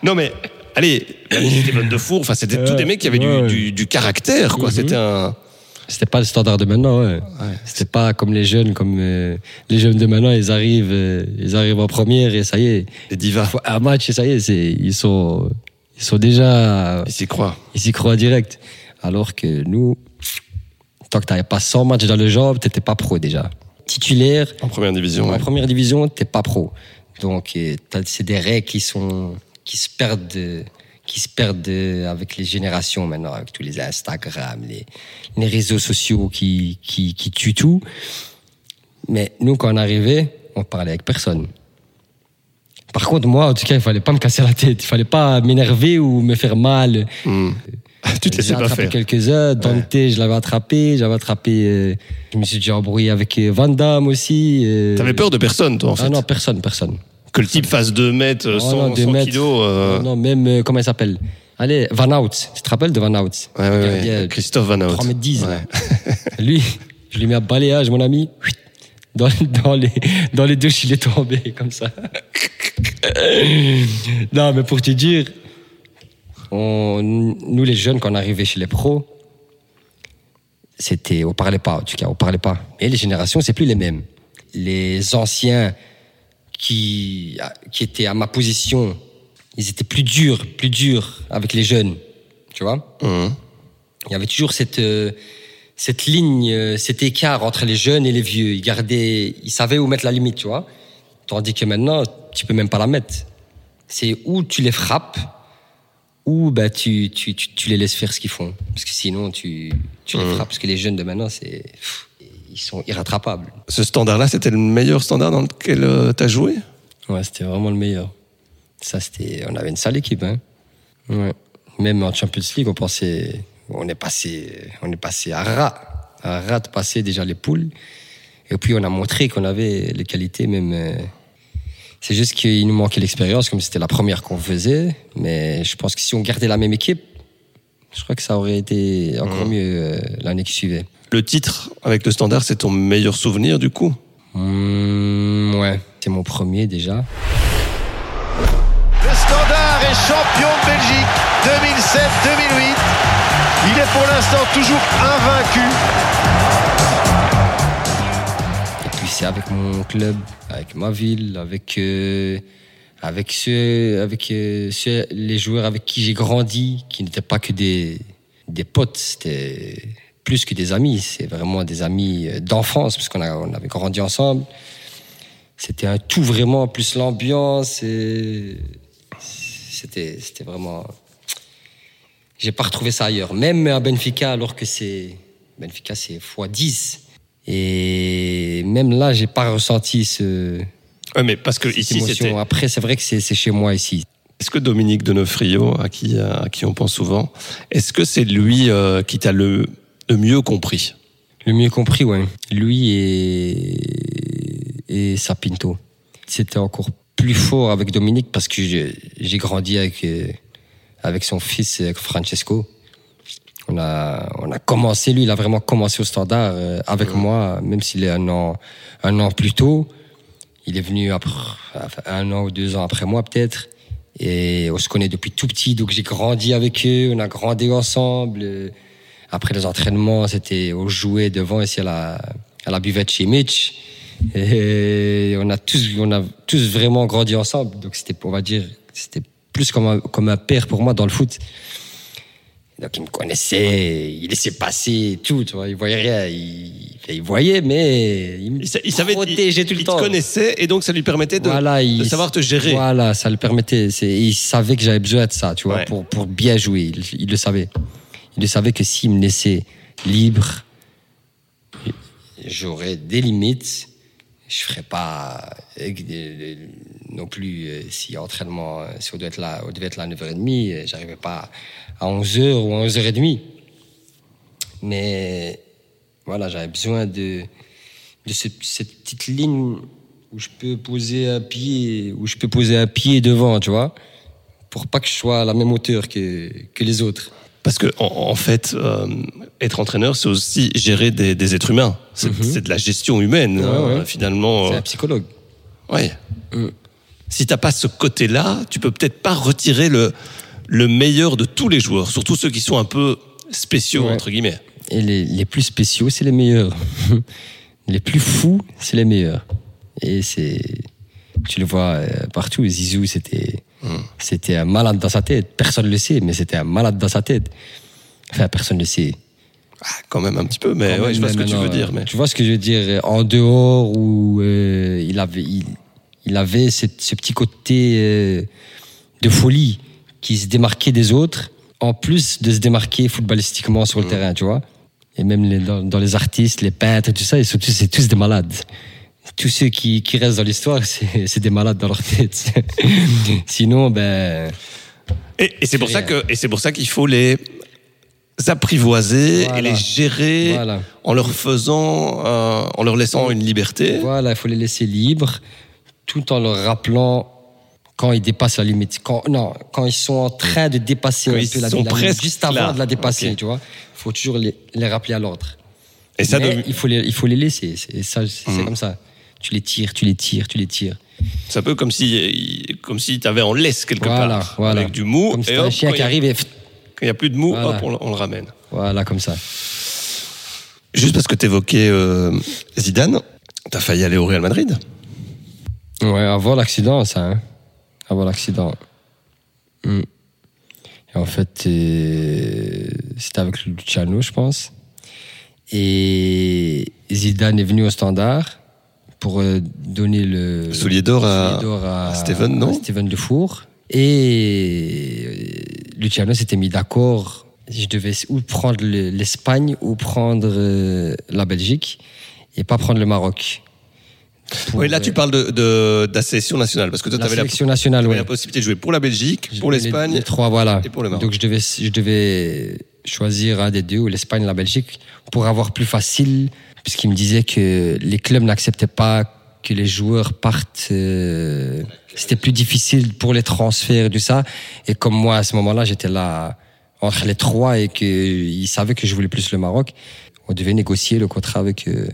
non mais, allez, Steven Defour, enfin c'était tous des mecs qui avaient du- Ouais. du, du caractère, quoi. Mhm. C'était un... C'était pas le standard de maintenant, ouais. C'était pas comme les jeunes, comme euh, les jeunes de maintenant, ils arrivent, euh, ils arrivent en première et ça y est. Des divas. Un match et ça y est, ils sont, ils sont déjà, Ils s'y croient. ils s'y croient direct. Alors que nous, tant que t'avais pas 100 matchs dans le job, t'étais pas pro déjà. Titulaire, En première division, en ouais. première division, t'es pas pro. Donc, c'est des règles qui sont, qui se perdent, euh, qui se perdent euh, avec les générations maintenant, avec tous les Instagram, les, les réseaux sociaux qui, qui, qui tuent tout. Mais nous, quand on arrivait, on parlait avec personne. Par contre, moi, en tout cas, il fallait pas me casser la tête. Il fallait pas m'énerver ou me faire mal. Hmm. tu te laissais pas attrapé faire. quelques-uns. Dante, je l'avais attrapé. J'avais attrapé. euh, je me suis déjà embrouillé avec Van Damme aussi. euh, T'avais peur de personne, toi, en fait. Ah non, personne, personne. Que le type fasse 2 mètres, euh, Oh 100, non, deux 100 mètres. kilos. euh, Non, même, euh, comment il s'appelle? Allez, Van Out. Tu te rappelles de Van Out Ouais, ouais, ouais. Christophe Van Hout. 3 mètres 10, Ouais. là. Lui, je lui mets un balayage, mon ami. Dans, dans, les, dans les douches, il est tombé, comme ça. non, mais pour te dire, on, nous, les jeunes, quand on arrivait chez les pros, c'était, on parlait pas, en tout cas, on parlait pas. Et les générations, c'est plus les mêmes. Les anciens qui, qui étaient à ma position, ils étaient plus durs, plus durs avec les jeunes, tu vois. Mhm. Il y avait toujours cette, euh, cette ligne, euh, cet écart entre les jeunes et les vieux. Ils gardaient, ils savaient où mettre la limite, tu vois. Tandis que maintenant, tu peux même pas la mettre. C'est où tu les frappes, ou bah, tu, tu, tu, tu les laisses faire ce qu'ils font. Parce que sinon, tu, tu les frappes. Parce que les jeunes de maintenant, c'est, pff, ils sont irrattrapables. Ce standard-là, c'était le meilleur standard dans lequel euh, t'as joué? Ouais, c'était vraiment le meilleur. Ça, c'était, on avait une sale équipe, hein. Ouais. Même en Champions League, on pensait, on est passé, on est passé à rat, à rat de passer déjà les poules. Et puis, on a montré qu'on avait les qualités, même. euh, c'est juste qu'il nous manquait l'expérience, comme c'était la première qu'on faisait. Mais je pense que si on gardait la même équipe, je crois que ça aurait été encore mieux euh, l'année qui suivait. Le titre avec le standard, c'est ton meilleur souvenir, du coup Mmh, ouais, c'est mon premier déjà. Le Standard est champion de Belgique 2007-2008. Il est pour l'instant toujours invaincu. Et puis c'est avec mon club, avec ma ville, avec euh, avec ceux, avec euh, ceux- les joueurs avec qui j'ai grandi, qui n'étaient pas que des des potes, c'était plus que des amis. C'est vraiment des amis euh, d'enfance parce qu'on on avait grandi ensemble. C'était un tout vraiment plus l'ambiance. et C'était c'était vraiment. J'ai pas retrouvé ça ailleurs. Même à Benfica, alors que c'est Benfica, c'est x10. Et même là, j'ai pas ressenti ce, Ouais, mais parce que ici, émotion. c'était. Après, c'est vrai que c'est c'est chez moi ici. Est-ce que Dominique Donofrio, à qui, à qui on pense souvent, est-ce que c'est lui euh, qui t'a le, le mieux compris Le mieux compris, ouais. Lui et, et Sapinto. C'était encore plus fort avec Dominique parce que j'ai grandi avec, euh, avec son fils, avec Francesco. On a, on a commencé, lui, il a vraiment commencé au standard euh, avec moi, même s'il est un an, un an plus tôt. Il est venu après, un an ou deux ans après moi peut-être. Et on se connaît depuis tout petit, donc j'ai grandi avec eux, on a grandi ensemble. Après les entraînements, c'était on jouait devant ici à la, à la buvette chez Mitch. Et on a tous, on a tous vraiment grandi ensemble. Donc c'était, on va dire, c'était plus comme un, comme un père pour moi dans le foot. Donc il me connaissait, il laissait passer tout, tu vois, il voyait rien, il, il voyait, mais il me Il, sa- il savait, il, protégeait tout le il temps. te connaissait et donc ça lui permettait de, Voilà, de il- savoir te gérer. Voilà, ça le permettait. Il savait que j'avais besoin de ça, tu vois, Ouais. pour, pour bien jouer. Il, il le savait. Il le savait que s'il me laissait libre, j'aurais des limites. Je ferais pas euh, non plus euh, si entraînement, euh, si on devait être là, on devait être là à 9h30, euh, j'arrivais pas à 11h ou à 11h30. Mais voilà, j'avais besoin de, de ce- cette petite ligne où je peux poser un pied, où je peux poser un pied devant, tu vois, pour pas que je sois à la même hauteur que les autres. Parce que en, en fait, euh, être entraîneur, c'est aussi gérer des, des êtres humains. C'est c'est de la gestion humaine, Mhm. Ouais, hein, ouais. finalement. C'est euh, un psychologue. ouais. Mm. Si t'as pas ce côté-là, tu peux peut-être pas retirer le le meilleur de tous les joueurs, surtout ceux qui sont un peu spéciaux Ouais. entre guillemets. Et les, les plus spéciaux, c'est les meilleurs. les plus fous, c'est les meilleurs. Et c'est. Tu le vois euh, partout. Zizou, c'était. C'était un malade dans sa tête. Personne ne le sait, mais c'était un malade dans sa tête. Enfin, personne ne le sait. Ah, quand même un petit peu, mais Quand ouais, même, je vois ce que tu veux euh, dire. Mais Tu vois ce que je veux dire En dehors où euh, il avait, il, il avait cette- ce petit côté euh, de folie qui se démarquait des autres, en plus de se démarquer footballistiquement sur le Mm. terrain, tu vois. Et même les- dans, dans les artistes, les peintres, et tout ça, ils sont tous des malades. Tous ceux qui, qui restent dans l'histoire, c'est des malades dans leur tête. Sinon, ben, et, et c'est pour ça rien. que et c'est pour ça qu'il faut les apprivoiser Voilà. et les gérer Voilà. en leur faisant, euh, en leur laissant une liberté. Voilà, il faut les laisser libres, tout en leur rappelant quand ils dépassent la limite. Quand, non, quand ils sont en train de dépasser Quand un ils peu la, sont la limite, presque juste avant là. de la dépasser, tu vois. Il faut toujours les, les rappeler à l'ordre. Et ça, Mais de- il, faut les, il faut les laisser. C'est ça, c'est Mhm. comme ça. Tu les tires, tu les tires, tu les tires. c'est un peu comme si, comme si tu avais en laisse quelque Voilà, part, voilà. avec du mou. Comme si un chien qui arrive et... Quand il n'y a plus de mou, Voilà. hop, on, le- on le ramène. Voilà, comme ça. Juste parce que tu évoquais Zidane, tu as failli aller au Real Madrid. Ouais, avant l'accident, ça. Hein. Avant l'accident. Hmm. Et en fait, euh, c'était avec Luciano, je pense. Et Zidane est venu au standard pour euh, donner le soulier d'or à- à Steven, non à Defour. Et euh, Luciano s'était mis d'accord. Je devais ou prendre le- l'Espagne ou prendre euh, la Belgique et pas prendre le Maroc. Oui, là, tu parles de, de, de la sélection nationale, parce que toi, tu avais la, sélection nationale, t'avais ouais. la possibilité de jouer pour la Belgique, pour Les- l'Espagne. Les, trois, voilà. et pour le Maroc. Donc je devais, je devais choisir un des deux, ou l'Espagne la Belgique, pour avoir plus facile, puisqu'il me disait que les clubs n'acceptaient pas que les joueurs partent. euh, C'était plus difficile pour les transferts et tout ça. Et comme moi, à ce moment-là, j'étais là entre les trois et qu'ils savaient que je voulais plus le Maroc, on devait négocier le contrat avec, euh,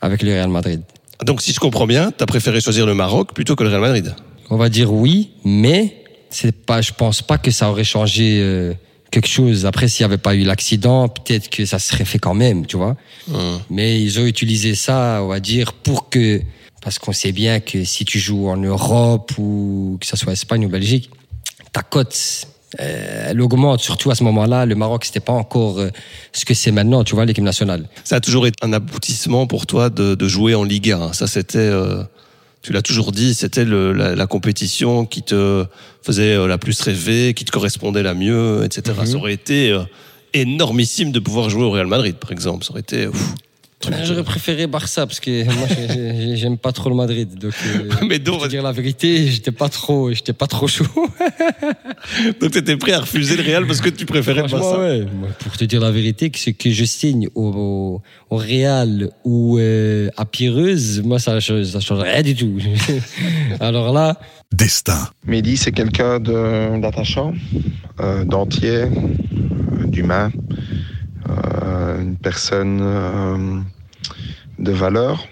avec le Real Madrid. Donc, si je comprends bien, tu as préféré choisir le Maroc plutôt que le Real Madrid. On va dire oui, mais c'est pas, je pense pas que ça aurait changé euh, quelque chose. Après, s'il n'y avait pas eu l'accident, peut-être que ça serait fait quand même, tu vois. Mais ils ont utilisé ça, on va dire, pour que, parce qu'on sait bien que si tu joues en Europe ou que ça soit Espagne ou Belgique, ta cote, euh, elle augmente. Surtout à ce moment-là, le Maroc, c'était pas encore euh, ce que c'est maintenant, tu vois, l'équipe nationale. Ça a toujours été un aboutissement pour toi de, de jouer en Ligue 1. Ça, c'était, euh, tu l'as toujours dit, c'était le- la, la compétition qui te faisait euh, la plus rêver, qui te correspondait la mieux, etc. Mhm. Ça aurait été euh, énormissime de pouvoir jouer au Real Madrid, par exemple. Ça aurait été. ouf. J'aurais préféré Barça parce que moi j'ai- j'ai- j'aime pas trop le Madrid. Donc, euh, Mais donc, pour te dire la vérité, j'étais pas trop, j'étais pas trop chaud. donc t'étais prêt à refuser le Real parce que tu préférais pas Franchement, ça. ouais. Moi, Pour te dire la vérité, que ce que je signe au, au, au Real ou euh, à Pireuse, moi ça change, ça change rien du tout. Alors là, Destin, Mehdi, c'est quelqu'un de- d'attachant, euh, d'entier, euh, d'humain, une personne euh, de valeur,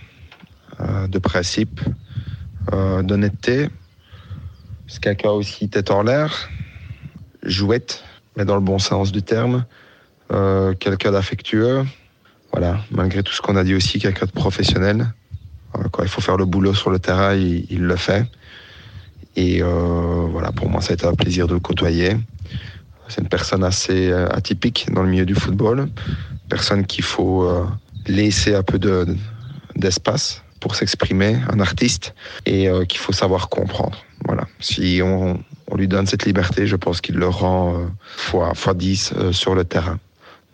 euh, de principe, euh, d'honnêteté. C'est quelqu'un aussi tête en l'air, jouette, mais dans le bon sens du terme. Euh, quelqu'un d'affectueux. Voilà, malgré tout ce qu'on a dit aussi, quelqu'un de professionnel. Euh, quand il faut faire le boulot sur le terrain, il, le fait. Et euh, voilà, pour moi, ça a été un plaisir de le côtoyer. C'est une personne assez euh, atypique dans le milieu du football. Personne qu'il faut euh, laisser un peu de- d'espace pour s'exprimer, un artiste, et euh, qu'il faut savoir comprendre. Voilà. Si on, on lui donne cette liberté, je pense qu'il le rend fois, fois 10 euh, sur le terrain.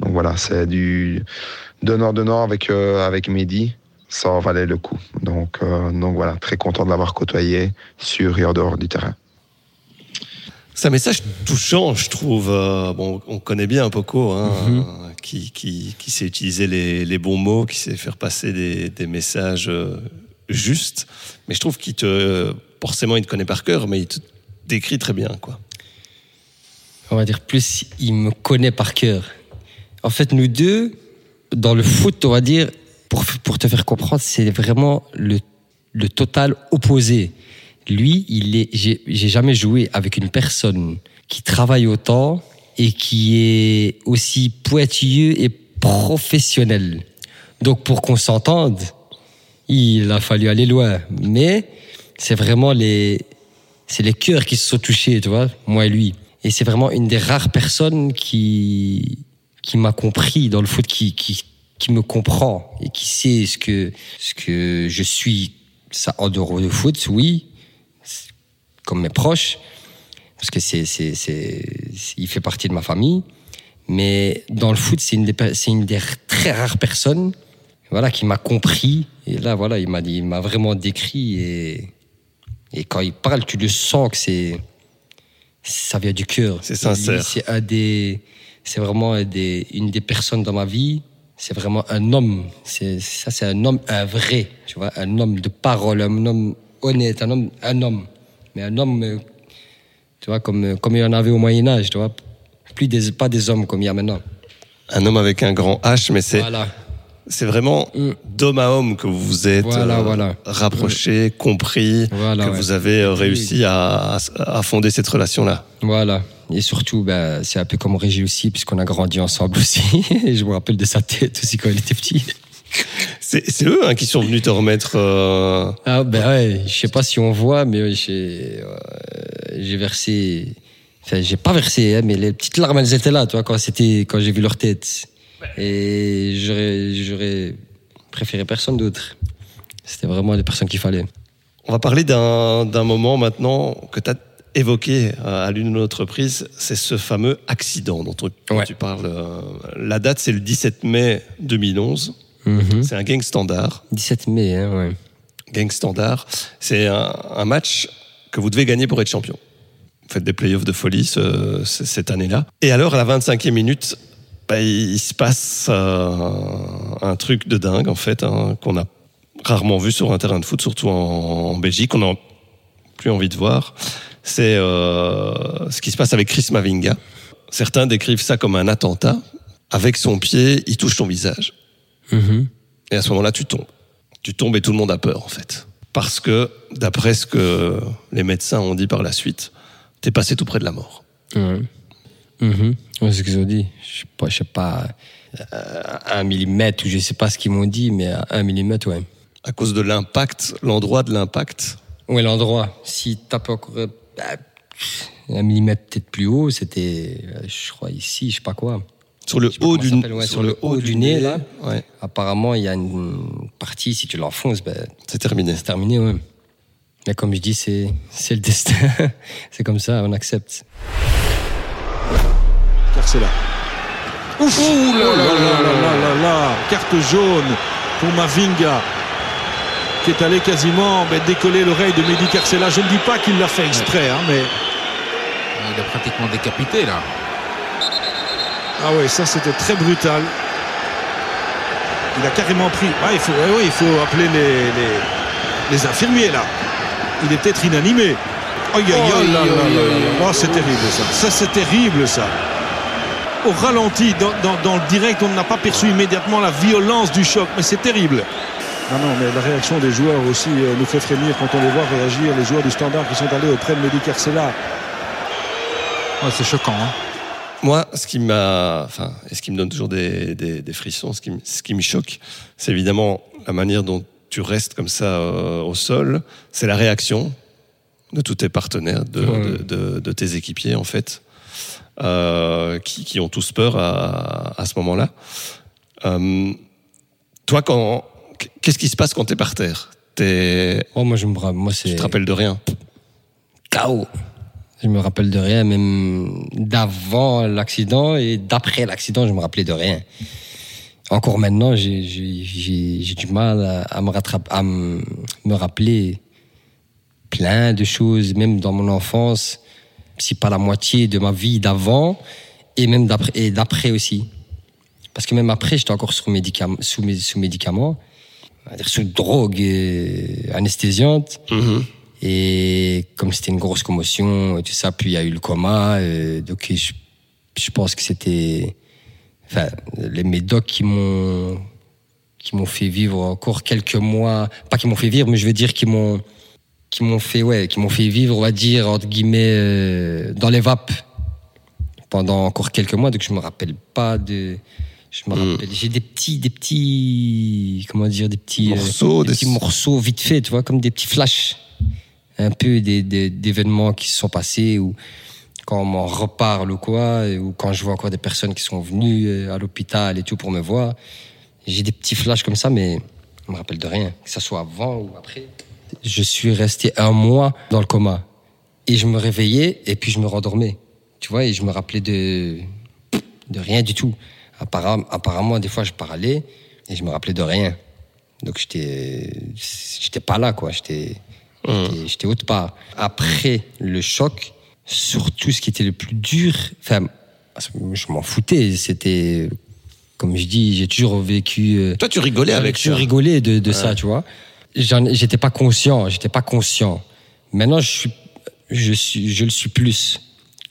Donc voilà, c'est du donnant-donnant avec, euh, avec Mehdi. Ça en valait le coup. Donc, donc voilà, très content de l'avoir côtoyé sur et en dehors du terrain. C'est un message touchant, je trouve. Euh, bon, on connaît bien Poco, hein, Mhm. qui, qui, qui sait utiliser les, les bons mots, qui sait faire passer des, des messages euh, justes. Mais je trouve qu'il te, forcément, il te connaît par cœur, mais il te décrit très bien, quoi. on va dire plus, il me connaît par cœur. En fait, nous deux, dans le foot, on va dire, pour, pour te faire comprendre, c'est vraiment le, le total opposé. Lui, il est, j'ai jamais joué avec une personne qui travaille autant et qui est aussi pointilleux et professionnel. Donc, pour qu'on s'entende, il a fallu aller loin. Mais c'est vraiment les, c'est les cœurs qui se sont touchés, tu vois, moi et lui. Et c'est vraiment une des rares personnes qui, qui m'a compris dans le foot, qui, qui, qui me comprend et qui sait ce que, ce que je suis, ça en dehors du foot, oui, comme mes proches, parce que c'est, c'est, c'est, il fait partie de ma famille. Mais dans le foot, c'est une des, c'est une des très rares personnes, voilà, qui m'a compris. Et là, voilà, il m'a dit, il m'a vraiment décrit et, et quand il parle, tu le sens que c'est, ça vient du cœur. C'est sincère. Lui, C'est un des, c'est vraiment un des, une des personnes dans ma vie. C'est vraiment un homme. C'est, ça, c'est un homme, un vrai, tu vois, un homme de parole, un homme honnête, un homme, un homme. Mais un homme, euh, tu vois, comme, euh, comme il y en avait au Moyen-Âge, tu vois. Plus des, pas des hommes comme il y a maintenant. Un homme avec un grand H, mais c'est Voilà. c'est vraiment Mm. d'homme à homme que vous vous êtes Voilà, euh, voilà. rapproché, compris, Voilà, que ouais. vous avez réussi à, à, à fonder cette relation-là. Voilà. Et surtout, ben, c'est un peu comme Régis aussi, puisqu'on a grandi ensemble aussi. Et je me rappelle de sa tête aussi quand il était petit. C'est eux hein, qui sont venus te remettre. euh, Ah ben ouais, je sais pas si on voit, mais j'ai euh, j'ai versé. Enfin, j'ai pas versé, hein, mais les petites larmes elles étaient là, tu vois, quand c'était quand j'ai vu leur tête. Et j'aurais j'aurais préféré personne d'autre. C'était vraiment les personnes qu'il fallait. On va parler d'un d'un moment maintenant que tu as évoqué euh, à l'une de nos reprises, c'est ce fameux accident dont, tu- Ouais. tu parles. La date, c'est le 17 mai 2011. C'est un gang standard. 17 mai, hein, ouais. Gang standard, c'est un, un match que vous devez gagner pour être champion. Vous faites des playoffs de folie ce- ce- cette année-là. Et alors, à la 25e minute, bah, il se passe euh, un truc de dingue, en fait, hein, qu'on a rarement vu sur un terrain de foot, surtout en, en Belgique. On n'a plus envie de voir. C'est euh, ce qui se passe avec Chris Mavinga. Certains décrivent ça comme un attentat. Avec son pied, il touche ton visage. Mhm. Et à ce moment-là, tu tombes. Tu tombes et tout le monde a peur, en fait. Parce que, d'après ce que les médecins ont dit par la suite, t'es passé tout près de la mort. Ouais. Mhm. Ouais, c'est ce qu'ils ont dit. Je sais pas, je sais pas, euh, un millimètre ou je sais pas ce qu'ils m'ont dit, mais à un millimètre, ouais. À cause de l'impact, l'endroit de l'impact. Ouais, l'endroit. Si tape encore euh, bah, un millimètre peut-être plus haut, c'était, euh, je crois, ici, je sais pas quoi. Sur le haut du ouais, sur le haut du nez, là. Ouais, Apparemment, il y a une partie, si tu l'enfonces, ben, c'est terminé. c'est terminé, ouais. Mais comme je dis, c'est, c'est le destin. c'est comme ça, on accepte. car c'est là. Ouf Ouh là là là là là là là Carte jaune pour Mavinga qui est allé quasiment ben, décoller l'oreille de Mehdi Carcella. Je ne dis pas qu'il l'a fait exprès, hein, mais Il est pratiquement décapité là. Ah ouais, ça c'était très brutal. Il a carrément pris. Ah, il faut, ouais, ouais, il faut appeler les, les, les infirmiers là. Il est peut-être inanimé. Oh, c'est terrible ça. Ça, c'est terrible ça. Au ralenti, dans, dans- dans le direct, on n'a pas perçu immédiatement la violence du choc, mais c'est terrible. Non, non, mais la réaction des joueurs aussi euh, nous fait frémir quand on les voit réagir. Les joueurs du standard qui sont allés auprès de Mehdi Carcella. Ouais, c'est choquant. hein. Moi, ce qui m'a, enfin, et ce qui me donne toujours des, des, des frissons, ce qui, me- ce qui me choque, c'est évidemment la manière dont tu restes comme ça euh, au sol. C'est la réaction de tous tes partenaires, de, Ouais. de, de- de tes équipiers en fait, euh, qui, qui ont tous peur à, à ce moment-là. Euh, toi, quand, qu'est-ce qui se passe quand t'es par terre? T'es, Oh, moi, je me moi, tu c'est te rappelles de rien? Chaos. Je me rappelle de rien, même d'avant l'accident et d'après l'accident, je me rappelais de rien. Encore maintenant, j'ai- du mal à, me rattraper, à me, rappeler plein de choses, même dans mon enfance, si pas la moitié de ma vie d'avant et même d'après aussi. Parce que même après, j'étais encore sous médicaments, sous, sous médicaments, sous drogue anesthésiante. Et comme c'était une grosse commotion et tout ça, puis il y a eu le coma, euh, donc je, je pense que c'était, enfin, les médocs qui m'ont, qui m'ont fait vivre encore quelques mois, pas qui m'ont fait vivre, mais je veux dire qui m'ont, qui m'ont fait, ouais, qui m'ont fait vivre, on va dire entre guillemets, euh, dans les vapes pendant encore quelques mois. Donc je me rappelle pas de, je me rappelle, j'ai des petits, des petits, comment dire, des petits euh, Morceaux, des des- petits morceaux vite fait, tu vois, comme des petits flashs un peu des, d'événements qui se sont passés ou quand on m'en reparle ou quoi, ou quand je vois encore des personnes qui sont venues euh, à l'hôpital et tout pour me voir. J'ai des petits flashs comme ça, mais je me rappelle de rien, que ce soit avant ou après. Je suis resté un mois dans le coma et je me réveillais et puis je me rendormais, tu vois, et je me rappelais de de rien du tout. Apparemment, apparemment des fois je parlais et je me rappelais de rien. Donc j'étais j'étais pas là quoi, j'étais J'étais- J'étais autre part. Après le choc, surtout ce qui était le plus dur, enfin, je m'en foutais. C'était, comme je dis, j'ai toujours vécu. euh, Toi, tu rigolais avec ça. rigolé de, de ça, tu vois. J'étais pas conscient, j'étais pas conscient. Maintenant, je suis, je suis, je le suis plus.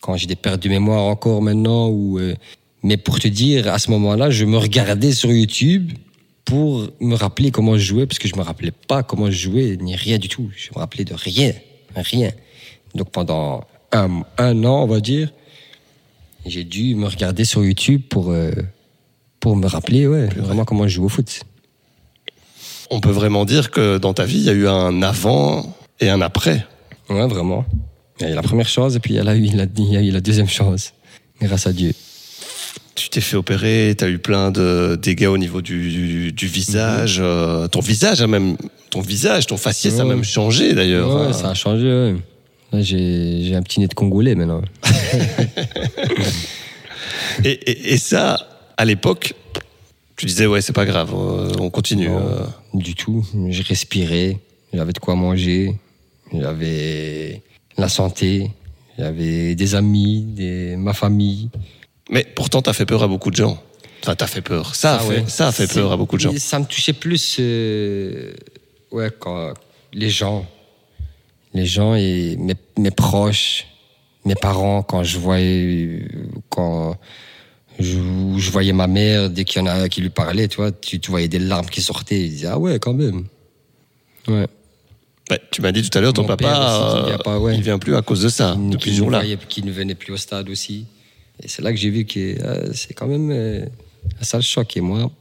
Quand j'ai des pertes de mémoire encore maintenant, ou, euh, mais pour te dire, à ce moment-là, je me regardais sur YouTube pour me rappeler comment je jouais, parce que je me rappelais pas comment je jouais, ni rien du tout. Je me rappelais de rien, rien. Donc pendant un, un an, on va dire, j'ai dû me regarder sur YouTube pour, euh, pour me rappeler, ouais, vraiment comment je joue au foot. On peut vraiment dire que dans ta vie, il y a eu un avant et un après. Ouais, vraiment. Il y a eu la première chance et puis il y a eu la, il y a eu la deuxième chance. Grâce à Dieu. T'es fait opérer, tu as eu plein de dégâts au niveau du, du, du visage. euh, ton visage a même, ton visage, ton faciès a Mhm. Ouais. même changé d'ailleurs. Ouais, hein. ça a changé. ouais. J'ai, j'ai un petit nez de Congolais maintenant. Et, et, et ça, à l'époque, tu disais ouais, c'est pas grave, euh, on continue. Non, euh. Du tout. Je respirais, j'avais de quoi manger, j'avais la santé, j'avais des amis, des, ma famille. Mais pourtant, t'as fait peur à beaucoup de gens. Enfin, t'as fait peur. Ça, a fait, ouais. ça a fait peur à beaucoup de gens. Ça me touchait plus, euh, ouais, quand les gens, les gens et mes, mes proches, mes parents, quand je voyais, quand je, je voyais ma mère, dès qu'il y en a un qui lui parlait, tu vois, tu, tu voyais des larmes qui sortaient. Ils disaient, ah ouais, quand même. Ouais. Ouais, tu m'as dit tout à l'heure, ton Mon papa, aussi, euh, vient pas, ouais. il vient plus à cause de ça, qui, depuis ce jour-là. qui ne venait plus au stade aussi. Et c'est là que j'ai vu que euh, c'est quand même euh, un sale choc. Et moi,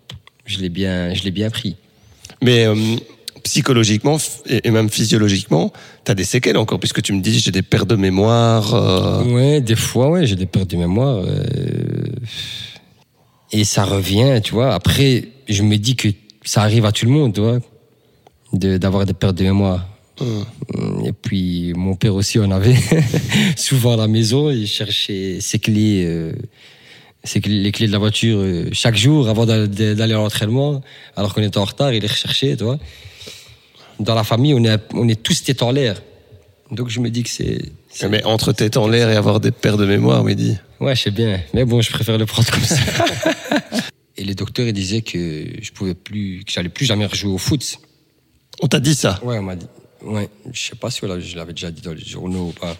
je l'ai bien, je l'ai bien pris. Mais euh, psychologiquement et même physiologiquement, t'as des séquelles encore, puisque tu me dis j'ai des pertes de mémoire. Ouais, des fois, ouais, j'ai des pertes de mémoire. et ça revient, tu vois. Après, je me dis que ça arrive à tout le monde, tu vois, de- d'avoir des pertes de mémoire. hum. Et puis, mon père aussi en avait souvent à la maison. Il cherchait ses clés, euh, ses clés- les clés de la voiture euh, chaque jour avant d'a- d'aller à l'entraînement. Alors qu'on était en retard, il les recherchait, tu vois. Dans la famille, on est, on est tous tête en l'air. Donc, je me dis que c'est. Mais entre tête en l'air et avoir des pertes de mémoire, Mehdi. Ouais, je sais bien. Mais bon, je préfère le prendre comme ça. Et les docteurs, ils disaient que je pouvais plus, que j'allais plus jamais rejouer au foot. On t'a dit ça? Ouais, on m'a dit. Ouais, je sais pas si je l'avais déjà dit dans les journaux ou pas.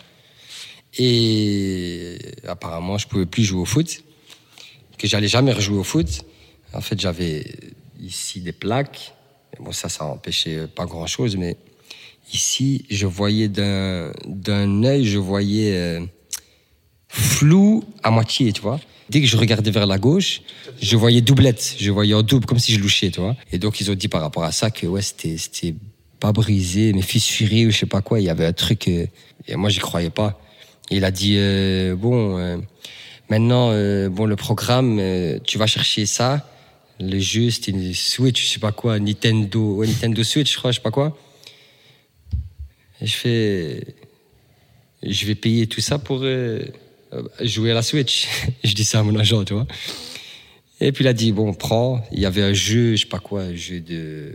Et apparemment, je pouvais plus jouer au foot. Que j'allais jamais rejouer au foot. En fait, j'avais ici des plaques bon, ça, ça empêchait pas grand-chose. Mais ici, je voyais d'un œil, je voyais euh, flou à moitié, tu vois. Dès que je regardais vers la gauche, je voyais doublette, je voyais en double, comme si je louchais, tu vois. Et donc, ils ont dit par rapport à ça que, ouais, c'était pas brisé, mais fissuré ou je sais pas quoi. Il y avait un truc, euh, et moi, j'y croyais pas. Il a dit, euh, bon, euh, maintenant, bon, le programme, tu vas chercher ça. Le jeu, c'était une Switch, je sais pas quoi, Nintendo, Nintendo Switch, je crois, je sais pas quoi. Et je fais, je vais payer tout ça pour jouer à la Switch. je dis ça à mon agent, tu vois. Et puis il a dit bon, prends. Il y avait un jeu, je sais pas quoi, un jeu de,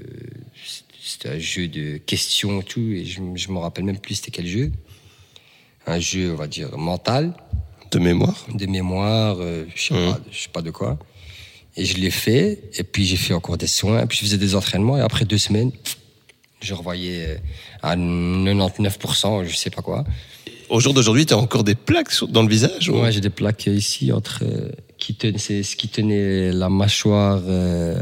c'était un jeu de questions et tout, et je, je me rappelle même plus c'était quel jeu. Un jeu, on va dire mental, De mémoire. de mémoire, euh, je sais Mhm. pas, je sais pas de quoi. Et je l'ai fait, et puis j'ai fait encore des soins, et puis je faisais des entraînements, et après deux semaines, je revoyais euh, à 99%, je sais pas quoi. Au jour d'aujourd'hui, tu as encore des plaques dans le visage ou- Ouais, j'ai des plaques ici entre euh, qui ten- c'est ce qui tenait la mâchoire euh,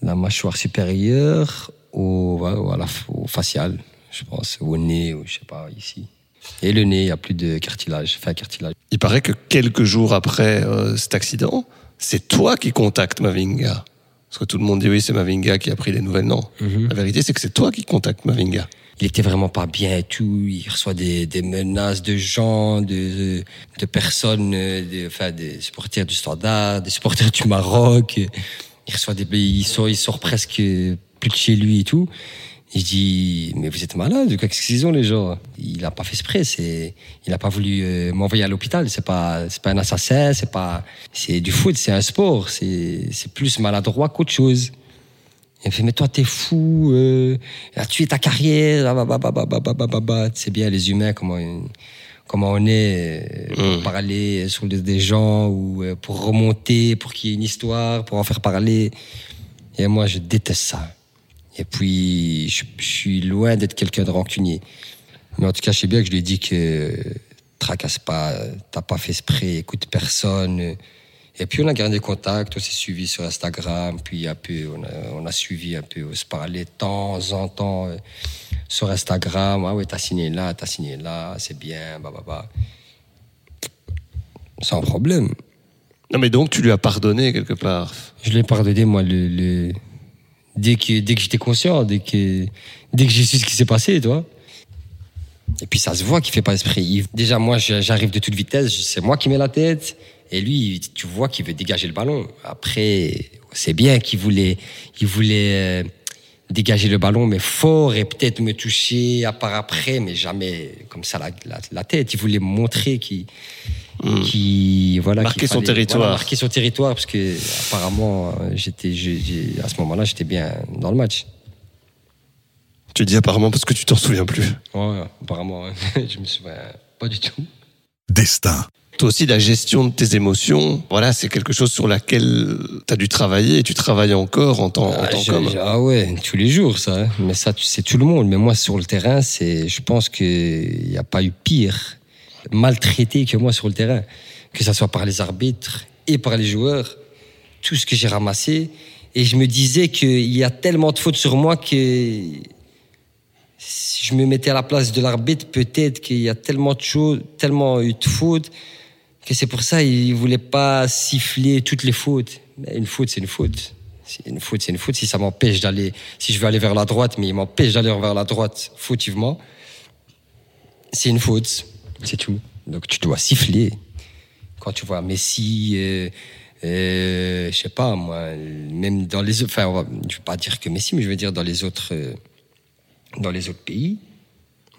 la mâchoire supérieure au, à la au facial, je pense, au nez ou je sais pas ici. Et le nez, il y a plus de cartilage, enfin cartilage. Il paraît que quelques jours après euh, cet accident, c'est toi qui contactes Mavinga. Parce que tout le monde dit oui, c'est Mavinga qui a pris les nouvelles. Non. La vérité, c'est que c'est toi qui contactes Mavinga. il était vraiment pas bien et tout. Il reçoit des, des menaces de gens, de, de personnes, de, enfin des supporters du Standard, des supporters du Maroc. Il reçoit des, il sort, il sort presque plus de chez lui et tout. Et je dis, mais vous êtes malade, qu'est-ce qu'ils ont les gens? Il n'a pas fait exprès, il n'a pas voulu euh, m'envoyer à l'hôpital, c'est pas, pas un assassin, c'est pas, c'est du foot, c'est un sport, c'est, plus maladroit qu'autre chose. Il me fait, mais toi, t'es fou, euh, as tué ta carrière, c'est bien les humains, comment, comment on est, euh, pour mm. parler sur les, des gens, ou euh, pour remonter, pour qu'il y ait une histoire, pour en faire parler. Et moi, je déteste ça. Et puis, je, je suis loin d'être quelqu'un de rancunier. Mais en tout cas, je sais bien que je lui ai dit que tracasse pas, t'as pas fait exprès, écoute personne. Et puis on a gardé contact, on s'est suivi sur Instagram, puis un peu, on a, on a suivi un peu, on se parlait de temps en temps euh, sur Instagram. Ah ouais, t'as signé là, t'as signé là, c'est bien, bah bah bah. Sans problème. Non, mais donc tu lui as pardonné quelque part. Je l'ai pardonné, moi, le, le- dès que, dès que j'étais conscient, dès que, dès que j'ai su ce qui s'est passé, tu vois. Et puis ça se voit qu'il fait pas esprit. Déjà, moi, j'arrive de toute vitesse, c'est moi qui mets la tête. Et lui, tu vois qu'il veut dégager le ballon. Après, c'est bien qu'il voulait, il voulait euh, dégager le ballon, mais fort et peut-être me toucher à part après, mais jamais comme ça la, la, la tête. Il voulait montrer qu'il, qu'il- voilà, Marquer son territoire. voilà, marquer son territoire, parce que apparemment, euh, j'étais, à ce moment-là, j'étais bien dans le match. Tu dis apparemment parce que tu t'en souviens plus. Ouais, apparemment, hein. je me souviens pas du tout. Destin. Toi aussi, la gestion de tes émotions, voilà, c'est quelque chose sur laquelle tu as dû travailler et tu travailles encore en tant, en Ah, tant je- qu'homme. je- ah ouais, tous les jours, ça. hein. Mais ça, tu- c'est tout le monde. Mais moi, sur le terrain, c'est, je pense qu'il n'y a pas eu pire, maltraité que moi sur le terrain. Que ça soit par les arbitres et par les joueurs. Tout ce que j'ai ramassé. Et je me disais qu'il y a tellement de fautes sur moi que si je me mettais à la place de l'arbitre, peut-être qu'il y a tellement de choses, tellement eu de fautes, que c'est pour ça il voulait pas siffler toutes les fautes. Mais une faute, c'est une faute. Une faute, c'est une faute. Si ça m'empêche d'aller, si je veux aller vers la droite, mais il m'empêche d'aller vers la droite fautivement, c'est une faute. C'est tout. Donc tu dois siffler. Quand tu vois Messi, euh, euh, je sais pas moi, même dans les autres, enfin, je veux pas dire que Messi, mais je veux dire dans les autres, euh, dans les autres pays.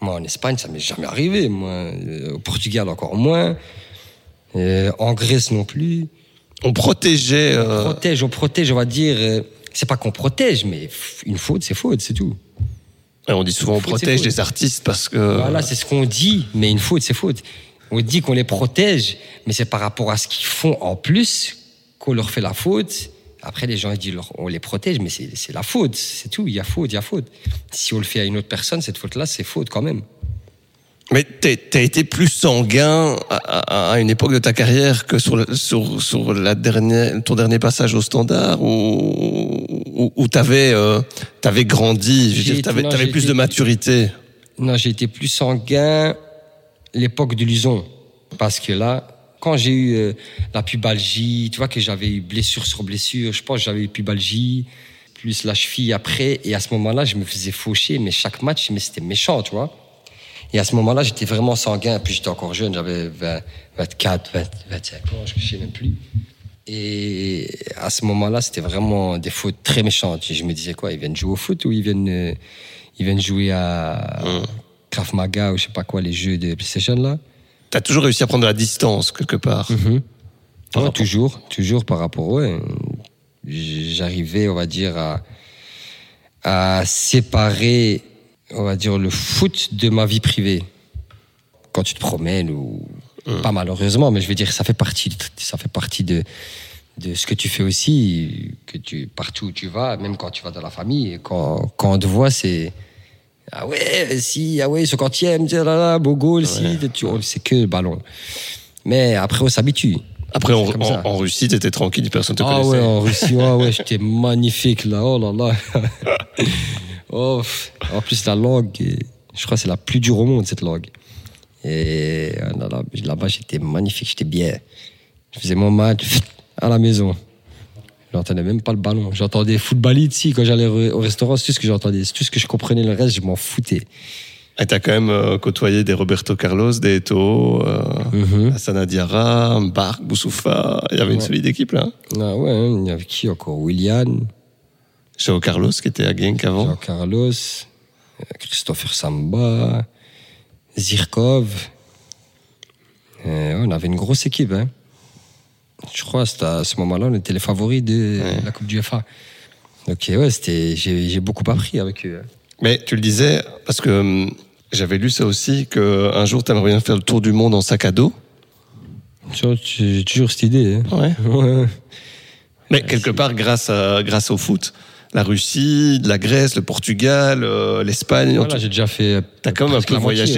Moi, en Espagne, ça m'est jamais arrivé. Moi, Euh, au Portugal, encore moins. Euh, en Grèce non plus. On protégeait. On protège, on protège, on va dire. c'est pas qu'on protège, mais une faute, c'est faute, c'est tout. Et on dit souvent on protège les artistes parce que. Voilà, c'est ce qu'on dit, mais une faute, c'est faute. On dit qu'on les protège, mais c'est par rapport à ce qu'ils font en plus qu'on leur fait la faute. Après, les gens ils disent on les protège, mais c'est c'est la faute, c'est tout. Il y a faute, il y a faute. Si on le fait à une autre personne, cette faute-là, c'est faute quand même. Mais t'as été plus sanguin à, à- à une époque de ta carrière que sur, sur, sur la dernière, ton dernier passage au standard ou, où, où t'avais euh, t'avais grandi, je veux J'ai dire, été- t'avais plus été- de maturité. Non, j'ai été plus sanguin l'époque de Luson. Parce que là, quand j'ai eu euh, la pubalgie, tu vois que j'avais eu blessure sur blessure, je pense que j'avais eu pubalgie, plus la cheville après. Et à ce moment-là, je me faisais faucher, mais chaque match, mais c'était méchant, tu vois. Et à ce moment-là, j'étais vraiment sanguin. Puis j'étais encore jeune, j'avais 20 24, 20, 25 ans, je ne sais même plus. Et à ce moment-là, c'était vraiment des fautes très méchantes. Je me disais quoi, ils viennent jouer au foot ou ils viennent, euh, ils viennent jouer à Krav Maga ou je sais pas quoi, les jeux de PlayStation là? T'as toujours réussi à prendre la distance quelque part. Par Ouais, rapport- toujours, toujours par rapport, ouais. J'arrivais, on va dire, à, à séparer, on va dire, le foot de ma vie privée. Quand tu te promènes ou pas malheureusement, mais je veux dire, ça fait partie, de- ça fait partie de, de ce que tu fais aussi, que tu, partout où tu vas, même quand tu vas dans la famille, quand, quand on te voit, c'est, ah ouais, si, ah ouais, ce quantième, là, là, beau goal, si, tu, c'est que le ballon. Mais après, on s'abitue. Après, en, Russie, t'étais tranquille, personne te Ah connaissait. ouais, en Russie, ah ouais, j'étais magnifique là, oh là là. oh, en plus, la langue, je crois que c'est la plus dure au monde, cette langue. Et euh, là- là- là-bas, j'étais magnifique, j'étais bien. Je faisais mon match à la maison. J'entendais même pas le ballon. J'entendais football ici quand j'allais au au restaurant, c'est tout ce que j'entendais, c'est tout ce que je comprenais. Le reste, je m'en foutais. Et t'as quand même euh, côtoyé des Roberto Carlos, des Eto'o, euh, Mhm. Hassana Diarra, Mbark, Boussoufa. Il y avait une solide équipe là. hein? Ah ouais, hein, il y avait qui encore? William, Joao Carlos qui était à Genk avant. Jean Carlos, Christopher Samba, Zirkov. On avait une grosse équipe. Hein. Je crois que à ce moment-là, on était les favoris de la Coupe du FA. Donc ouais, c'était, j'ai, j'ai beaucoup appris avec eux. hein. Mais tu le disais, parce que hum, j'avais lu ça aussi, qu'un jour t'aimerais bien faire le tour du monde en sac à dos. Tu J'ai toujours cette idée. hein. Ouais. Ouais. Mais quelque part, grâce, à, grâce au foot, la Russie, la Grèce, le Portugal, euh, l'Espagne. Voilà, j'ai déjà fait. euh, T'as quand même un peu voyagé.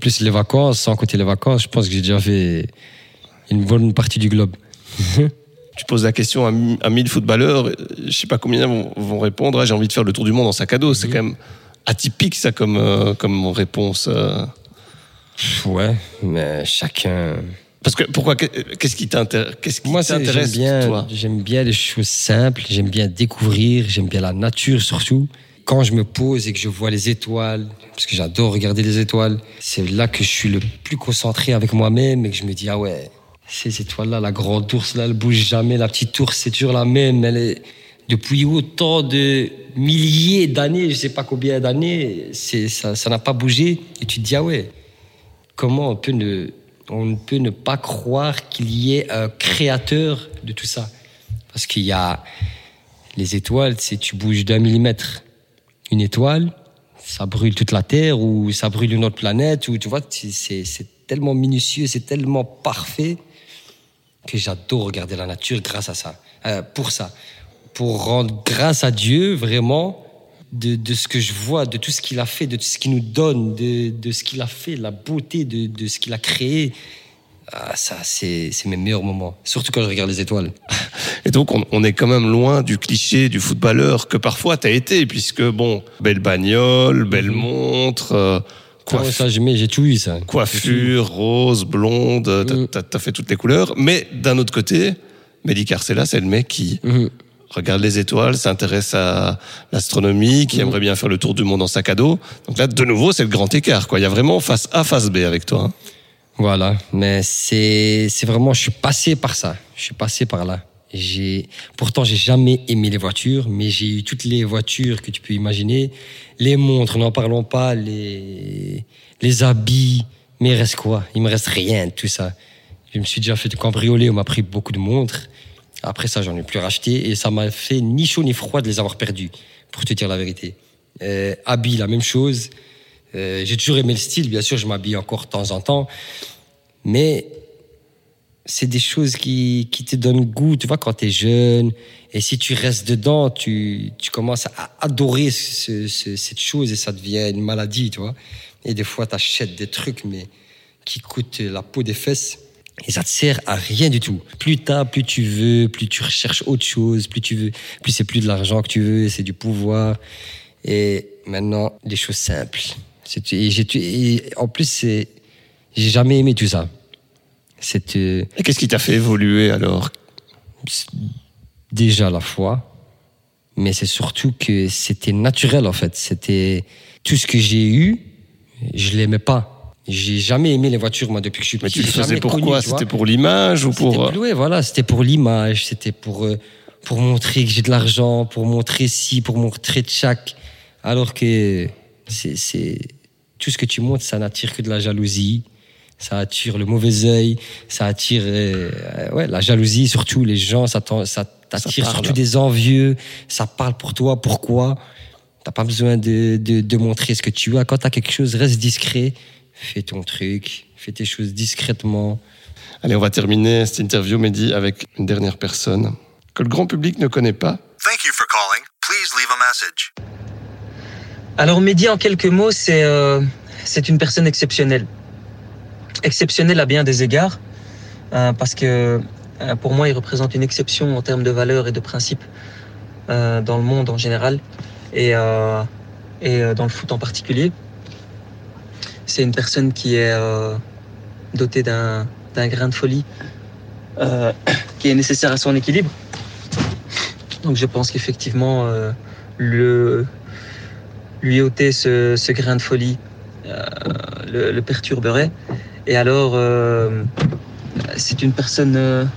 Plus les vacances, sans compter les vacances, je pense que j'ai déjà fait une bonne partie du globe. Tu poses la question à, mi- à 1000 footballeurs, euh, je sais pas combien vont, vont répondre. Ah, j'ai envie de faire le tour du monde en sac à dos. C'est quand même atypique ça comme, euh, comme réponse. euh. Ouais, mais chacun. Parce que pourquoi Qu'est-ce qui t'intér- qu'est-ce qui Moi, t'intéresse bien, j'aime bien les choses simples, j'aime bien découvrir, j'aime bien la nature surtout. Quand je me pose et que je vois les étoiles, parce que j'adore regarder les étoiles, c'est là que je suis le plus concentré avec moi-même et que je me dis, ah ouais, ces étoiles-là, la grande ours, là, elle bouge jamais, la petite ours, c'est toujours la même, elle est, depuis autant de milliers d'années, je sais pas combien d'années, ça n'a pas bougé, et tu te dis, ah ouais, comment on peut ne, on ne peut ne pas croire qu'il y ait un créateur de tout ça Parce qu'il y a les étoiles, c'est tu bouges d'un millimètre. Une étoile, ça brûle toute la Terre ou ça brûle une autre planète ou tu vois, c'est- tellement minutieux, c'est tellement parfait que j'adore regarder la nature grâce à ça, Euh, pour ça, pour rendre grâce à Dieu vraiment de, de ce que je vois, de tout ce qu'il a fait, de tout ce qu'il nous donne, de, de ce qu'il a fait, la beauté de, de ce qu'il a créé. Ah, ça, c'est c'est mes meilleurs moments, surtout quand je regarde les étoiles. Et donc, on, on est quand même loin du cliché du footballeur que parfois t'as été, puisque bon, belle bagnole, belle montre, euh, Ah ouais, coiffe- ça, j'ai tout eu ça. coiffure, rose, blonde, t'as- t'as t'as fait toutes les couleurs. Mais d'un autre côté, Mehdi Carcella, c'est le mec qui Mhm. Regarde les étoiles, s'intéresse à l'astronomie, qui Mhm. aimerait bien faire le tour du monde en sac à dos. Donc là, de nouveau, c'est le grand écart. Quoi. Il y a vraiment face A, face B avec toi. hein. Voilà, mais c'est c'est vraiment, je suis passé par ça. Je suis passé par là. J'ai pourtant j'ai jamais aimé les voitures, mais j'ai eu toutes les voitures que tu peux imaginer, les montres, n'en parlons pas, les les habits. Mais il reste quoi? Il me reste rien de tout ça. Je me suis déjà fait cambrioler, on m'a pris beaucoup de montres. Après ça, j'en ai plus racheté et ça m'a fait ni chaud ni froid de les avoir perdus, pour te dire la vérité. Euh, habits, la même chose. Euh, j'ai toujours aimé le style, bien sûr, je m'habille encore de temps en temps, mais c'est des choses qui, qui te donnent goût, tu vois, quand tu es jeune, et si tu restes dedans, tu, tu commences à adorer ce- ce- cette chose et ça devient une maladie, tu vois. Et des fois, tu achètes des trucs, mais qui coûtent la peau des fesses. Et ça te sert à rien du tout. Plus t'as, plus tu veux, plus tu recherches autre chose, plus tu veux, plus c'est plus de l'argent que tu veux, c'est du pouvoir. Et maintenant, des choses simples. Et, et en plus, c'est, j'ai jamais aimé tout ça. Euh, Et qu'est-ce qui t'a fait évoluer alors? Déjà la foi, mais c'est surtout que c'était naturel en fait. C'était tout ce que j'ai eu, je l'aimais pas. J'ai jamais aimé les voitures moi depuis que je suis Mais petit. tu le faisais pourquoi tu. C'était pour l'image ou pour... C'était ouais, voilà, c'était pour l'image, c'était pour euh, pour montrer que j'ai de l'argent, pour montrer ci, pour montrer chaque. Alors que c'est c'est tout ce que tu montres, ça n'attire que de la jalousie, ça attire le mauvais œil, ça attire euh, euh, ouais la jalousie surtout les gens, ça t'attire surtout des envieux, ça parle pour toi, pourquoi? T'as pas besoin de, de, de montrer ce que tu as. Quand t'as quelque chose, reste discret, fais ton truc, fais tes choses discrètement. Allez, on va terminer cette interview, Mehdi, avec une dernière personne que le grand public ne connaît pas. Thank you for calling. Please leave a message. Alors Mehdi, en quelques mots, c'est euh, c'est une personne exceptionnelle. Exceptionnelle à bien des égards, euh, parce que euh, pour moi, il représente une exception en termes de valeurs et de principes euh, dans le monde en général, et, euh, et euh, dans le foot en particulier. C'est une personne qui est euh, dotée d'un grain de folie euh, qui est nécessaire à son équilibre. Donc je pense qu'effectivement, euh, lui ôter ce, grain de folie le, perturberait. Et alors, c'est une personne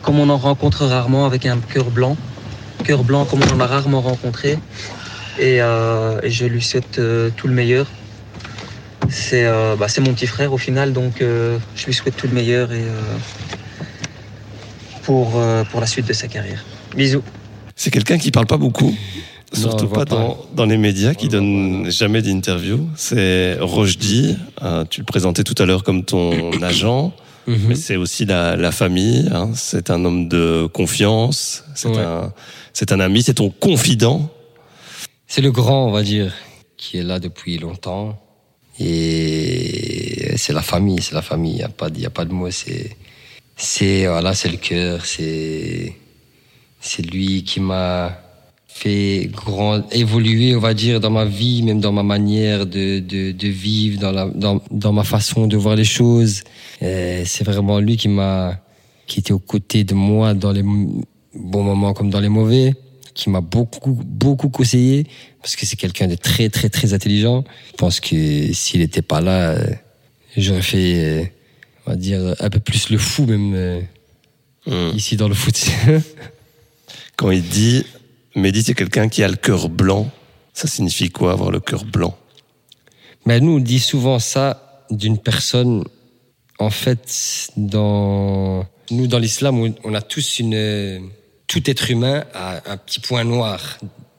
comme on en rencontre rarement, avec un cœur blanc. Cœur blanc comme on en a rarement rencontré. Et, je lui souhaite tout le meilleur. C'est euh, bah, c'est mon petit frère au final, donc euh, je lui souhaite tout le meilleur et, euh, pour, euh, pour la suite de sa carrière. Bisous. C'est quelqu'un qui parle pas beaucoup, surtout pas, pas. Dans, dans les médias, qui On le voit donne jamais d'interview. C'est Rochdi, euh, tu le présentais tout à l'heure comme ton agent, mais c'est aussi la, la famille. hein. C'est un homme de confiance, c'est Ouais. un, c'est un ami, c'est ton confident. C'est le grand, on va dire, qui est là depuis longtemps. Et c'est la famille, c'est la famille. Il n'y a, pas y a pas de mots. C'est, c'est, voilà, c'est le cœur. C'est, c'est lui qui m'a fait grand, évoluer, on va dire, dans ma vie, même dans ma manière de, de, de vivre, dans, la, dans, dans ma façon de voir les choses. Et c'est vraiment lui qui m'a, qui était aux côtés de moi dans les bons moments comme dans les mauvais, qui m'a beaucoup, beaucoup conseillé, parce que c'est quelqu'un de très, très, très intelligent. Je pense que s'il n'était pas là, euh, j'aurais fait, euh, on va dire, un peu plus le fou, même, euh, Hmm. ici dans le foot. Quand il dit, Mehdi, c'est quelqu'un qui a le cœur blanc. Ça signifie quoi, avoir le cœur blanc? Mais nous, on dit souvent ça d'une personne. En fait, dans nous, dans l'islam, on a tous une. Tout être humain a un petit point noir.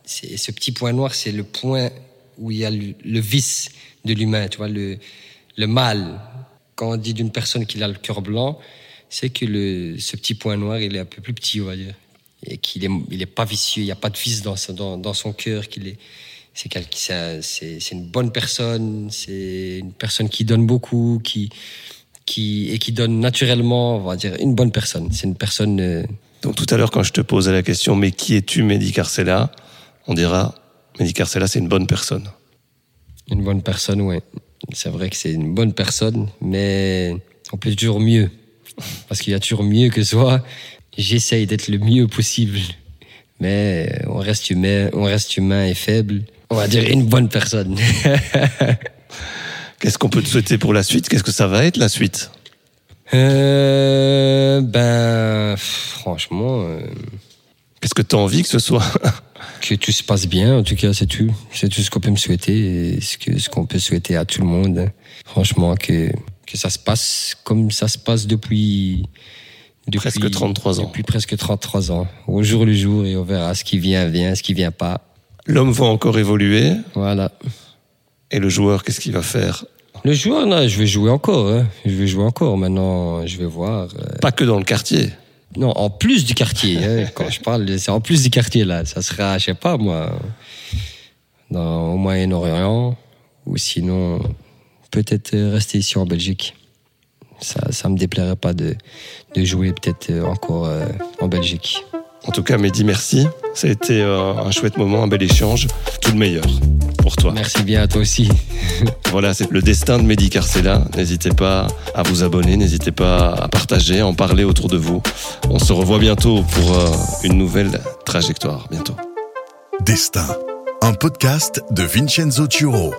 C'est- Ce petit point noir, c'est le point où il y a le, vice de l'humain, tu vois, le, le mal. Quand on dit d'une personne qu'il a le cœur blanc, c'est que le, ce petit point noir, il est un peu plus petit, on va dire. Et qu'il est, il est pas vicieux, il n'y a pas de vice dans, dans, dans son cœur, qu'il est, c'est c'est une bonne personne, c'est une personne qui donne beaucoup, qui, qui, et qui donne naturellement, on va dire, une bonne personne. C'est une personne, euh, Donc tout à l'heure, quand je te posais la question, mais qui es-tu, Mehdi Carcella On dira, Mehdi Carcella, c'est une bonne personne. une bonne personne, ouais. C'est vrai que c'est une bonne personne, mais on peut toujours mieux. Parce qu'il y a toujours mieux que soi. J'essaye d'être le mieux possible. Mais on reste humain, on reste humain et faible. On va dire une bonne personne. Qu'est-ce qu'on peut te souhaiter pour la suite? Qu'est-ce que ça va être la suite? Euh, ben, franchement, euh, Qu'est-ce que tu as envie que ce soit que tout se passe bien. En tout cas, c'est tout. C'est tout ce qu'on peut me souhaiter et ce que ce qu'on peut souhaiter à tout le monde. Franchement, que que ça se passe comme ça se passe depuis, depuis Presque 33 ans. Depuis presque 33 ans, au jour le jour et on verra ce qui vient vient, ce qui vient pas. L'homme va encore évoluer. Voilà. Et le joueur, qu'est-ce qu'il va faire? Le joueur, là, je vais jouer encore. Hein. Je vais jouer encore. Maintenant, je vais voir. euh, Pas que dans le quartier. Non, en plus du quartier. hein. Quand je parle, c'est en plus du quartier là. Ça sera, je sais pas moi, dans, au Moyen-Orient ou sinon peut-être euh, rester ici en Belgique. ça, ça me déplairait pas de, de jouer peut-être euh, encore euh, en Belgique. En tout cas, Mehdi, merci. Ça a été euh, un chouette moment, un bel échange. Tout le meilleur pour toi. Merci bien à toi aussi. Voilà, c'est le destin de Mehdi Carcella. N'hésitez pas à vous abonner, n'hésitez pas à partager, à en parler autour de vous. On se revoit bientôt pour euh, une nouvelle trajectoire. Bientôt. Destin, un podcast de Vincenzo Turo.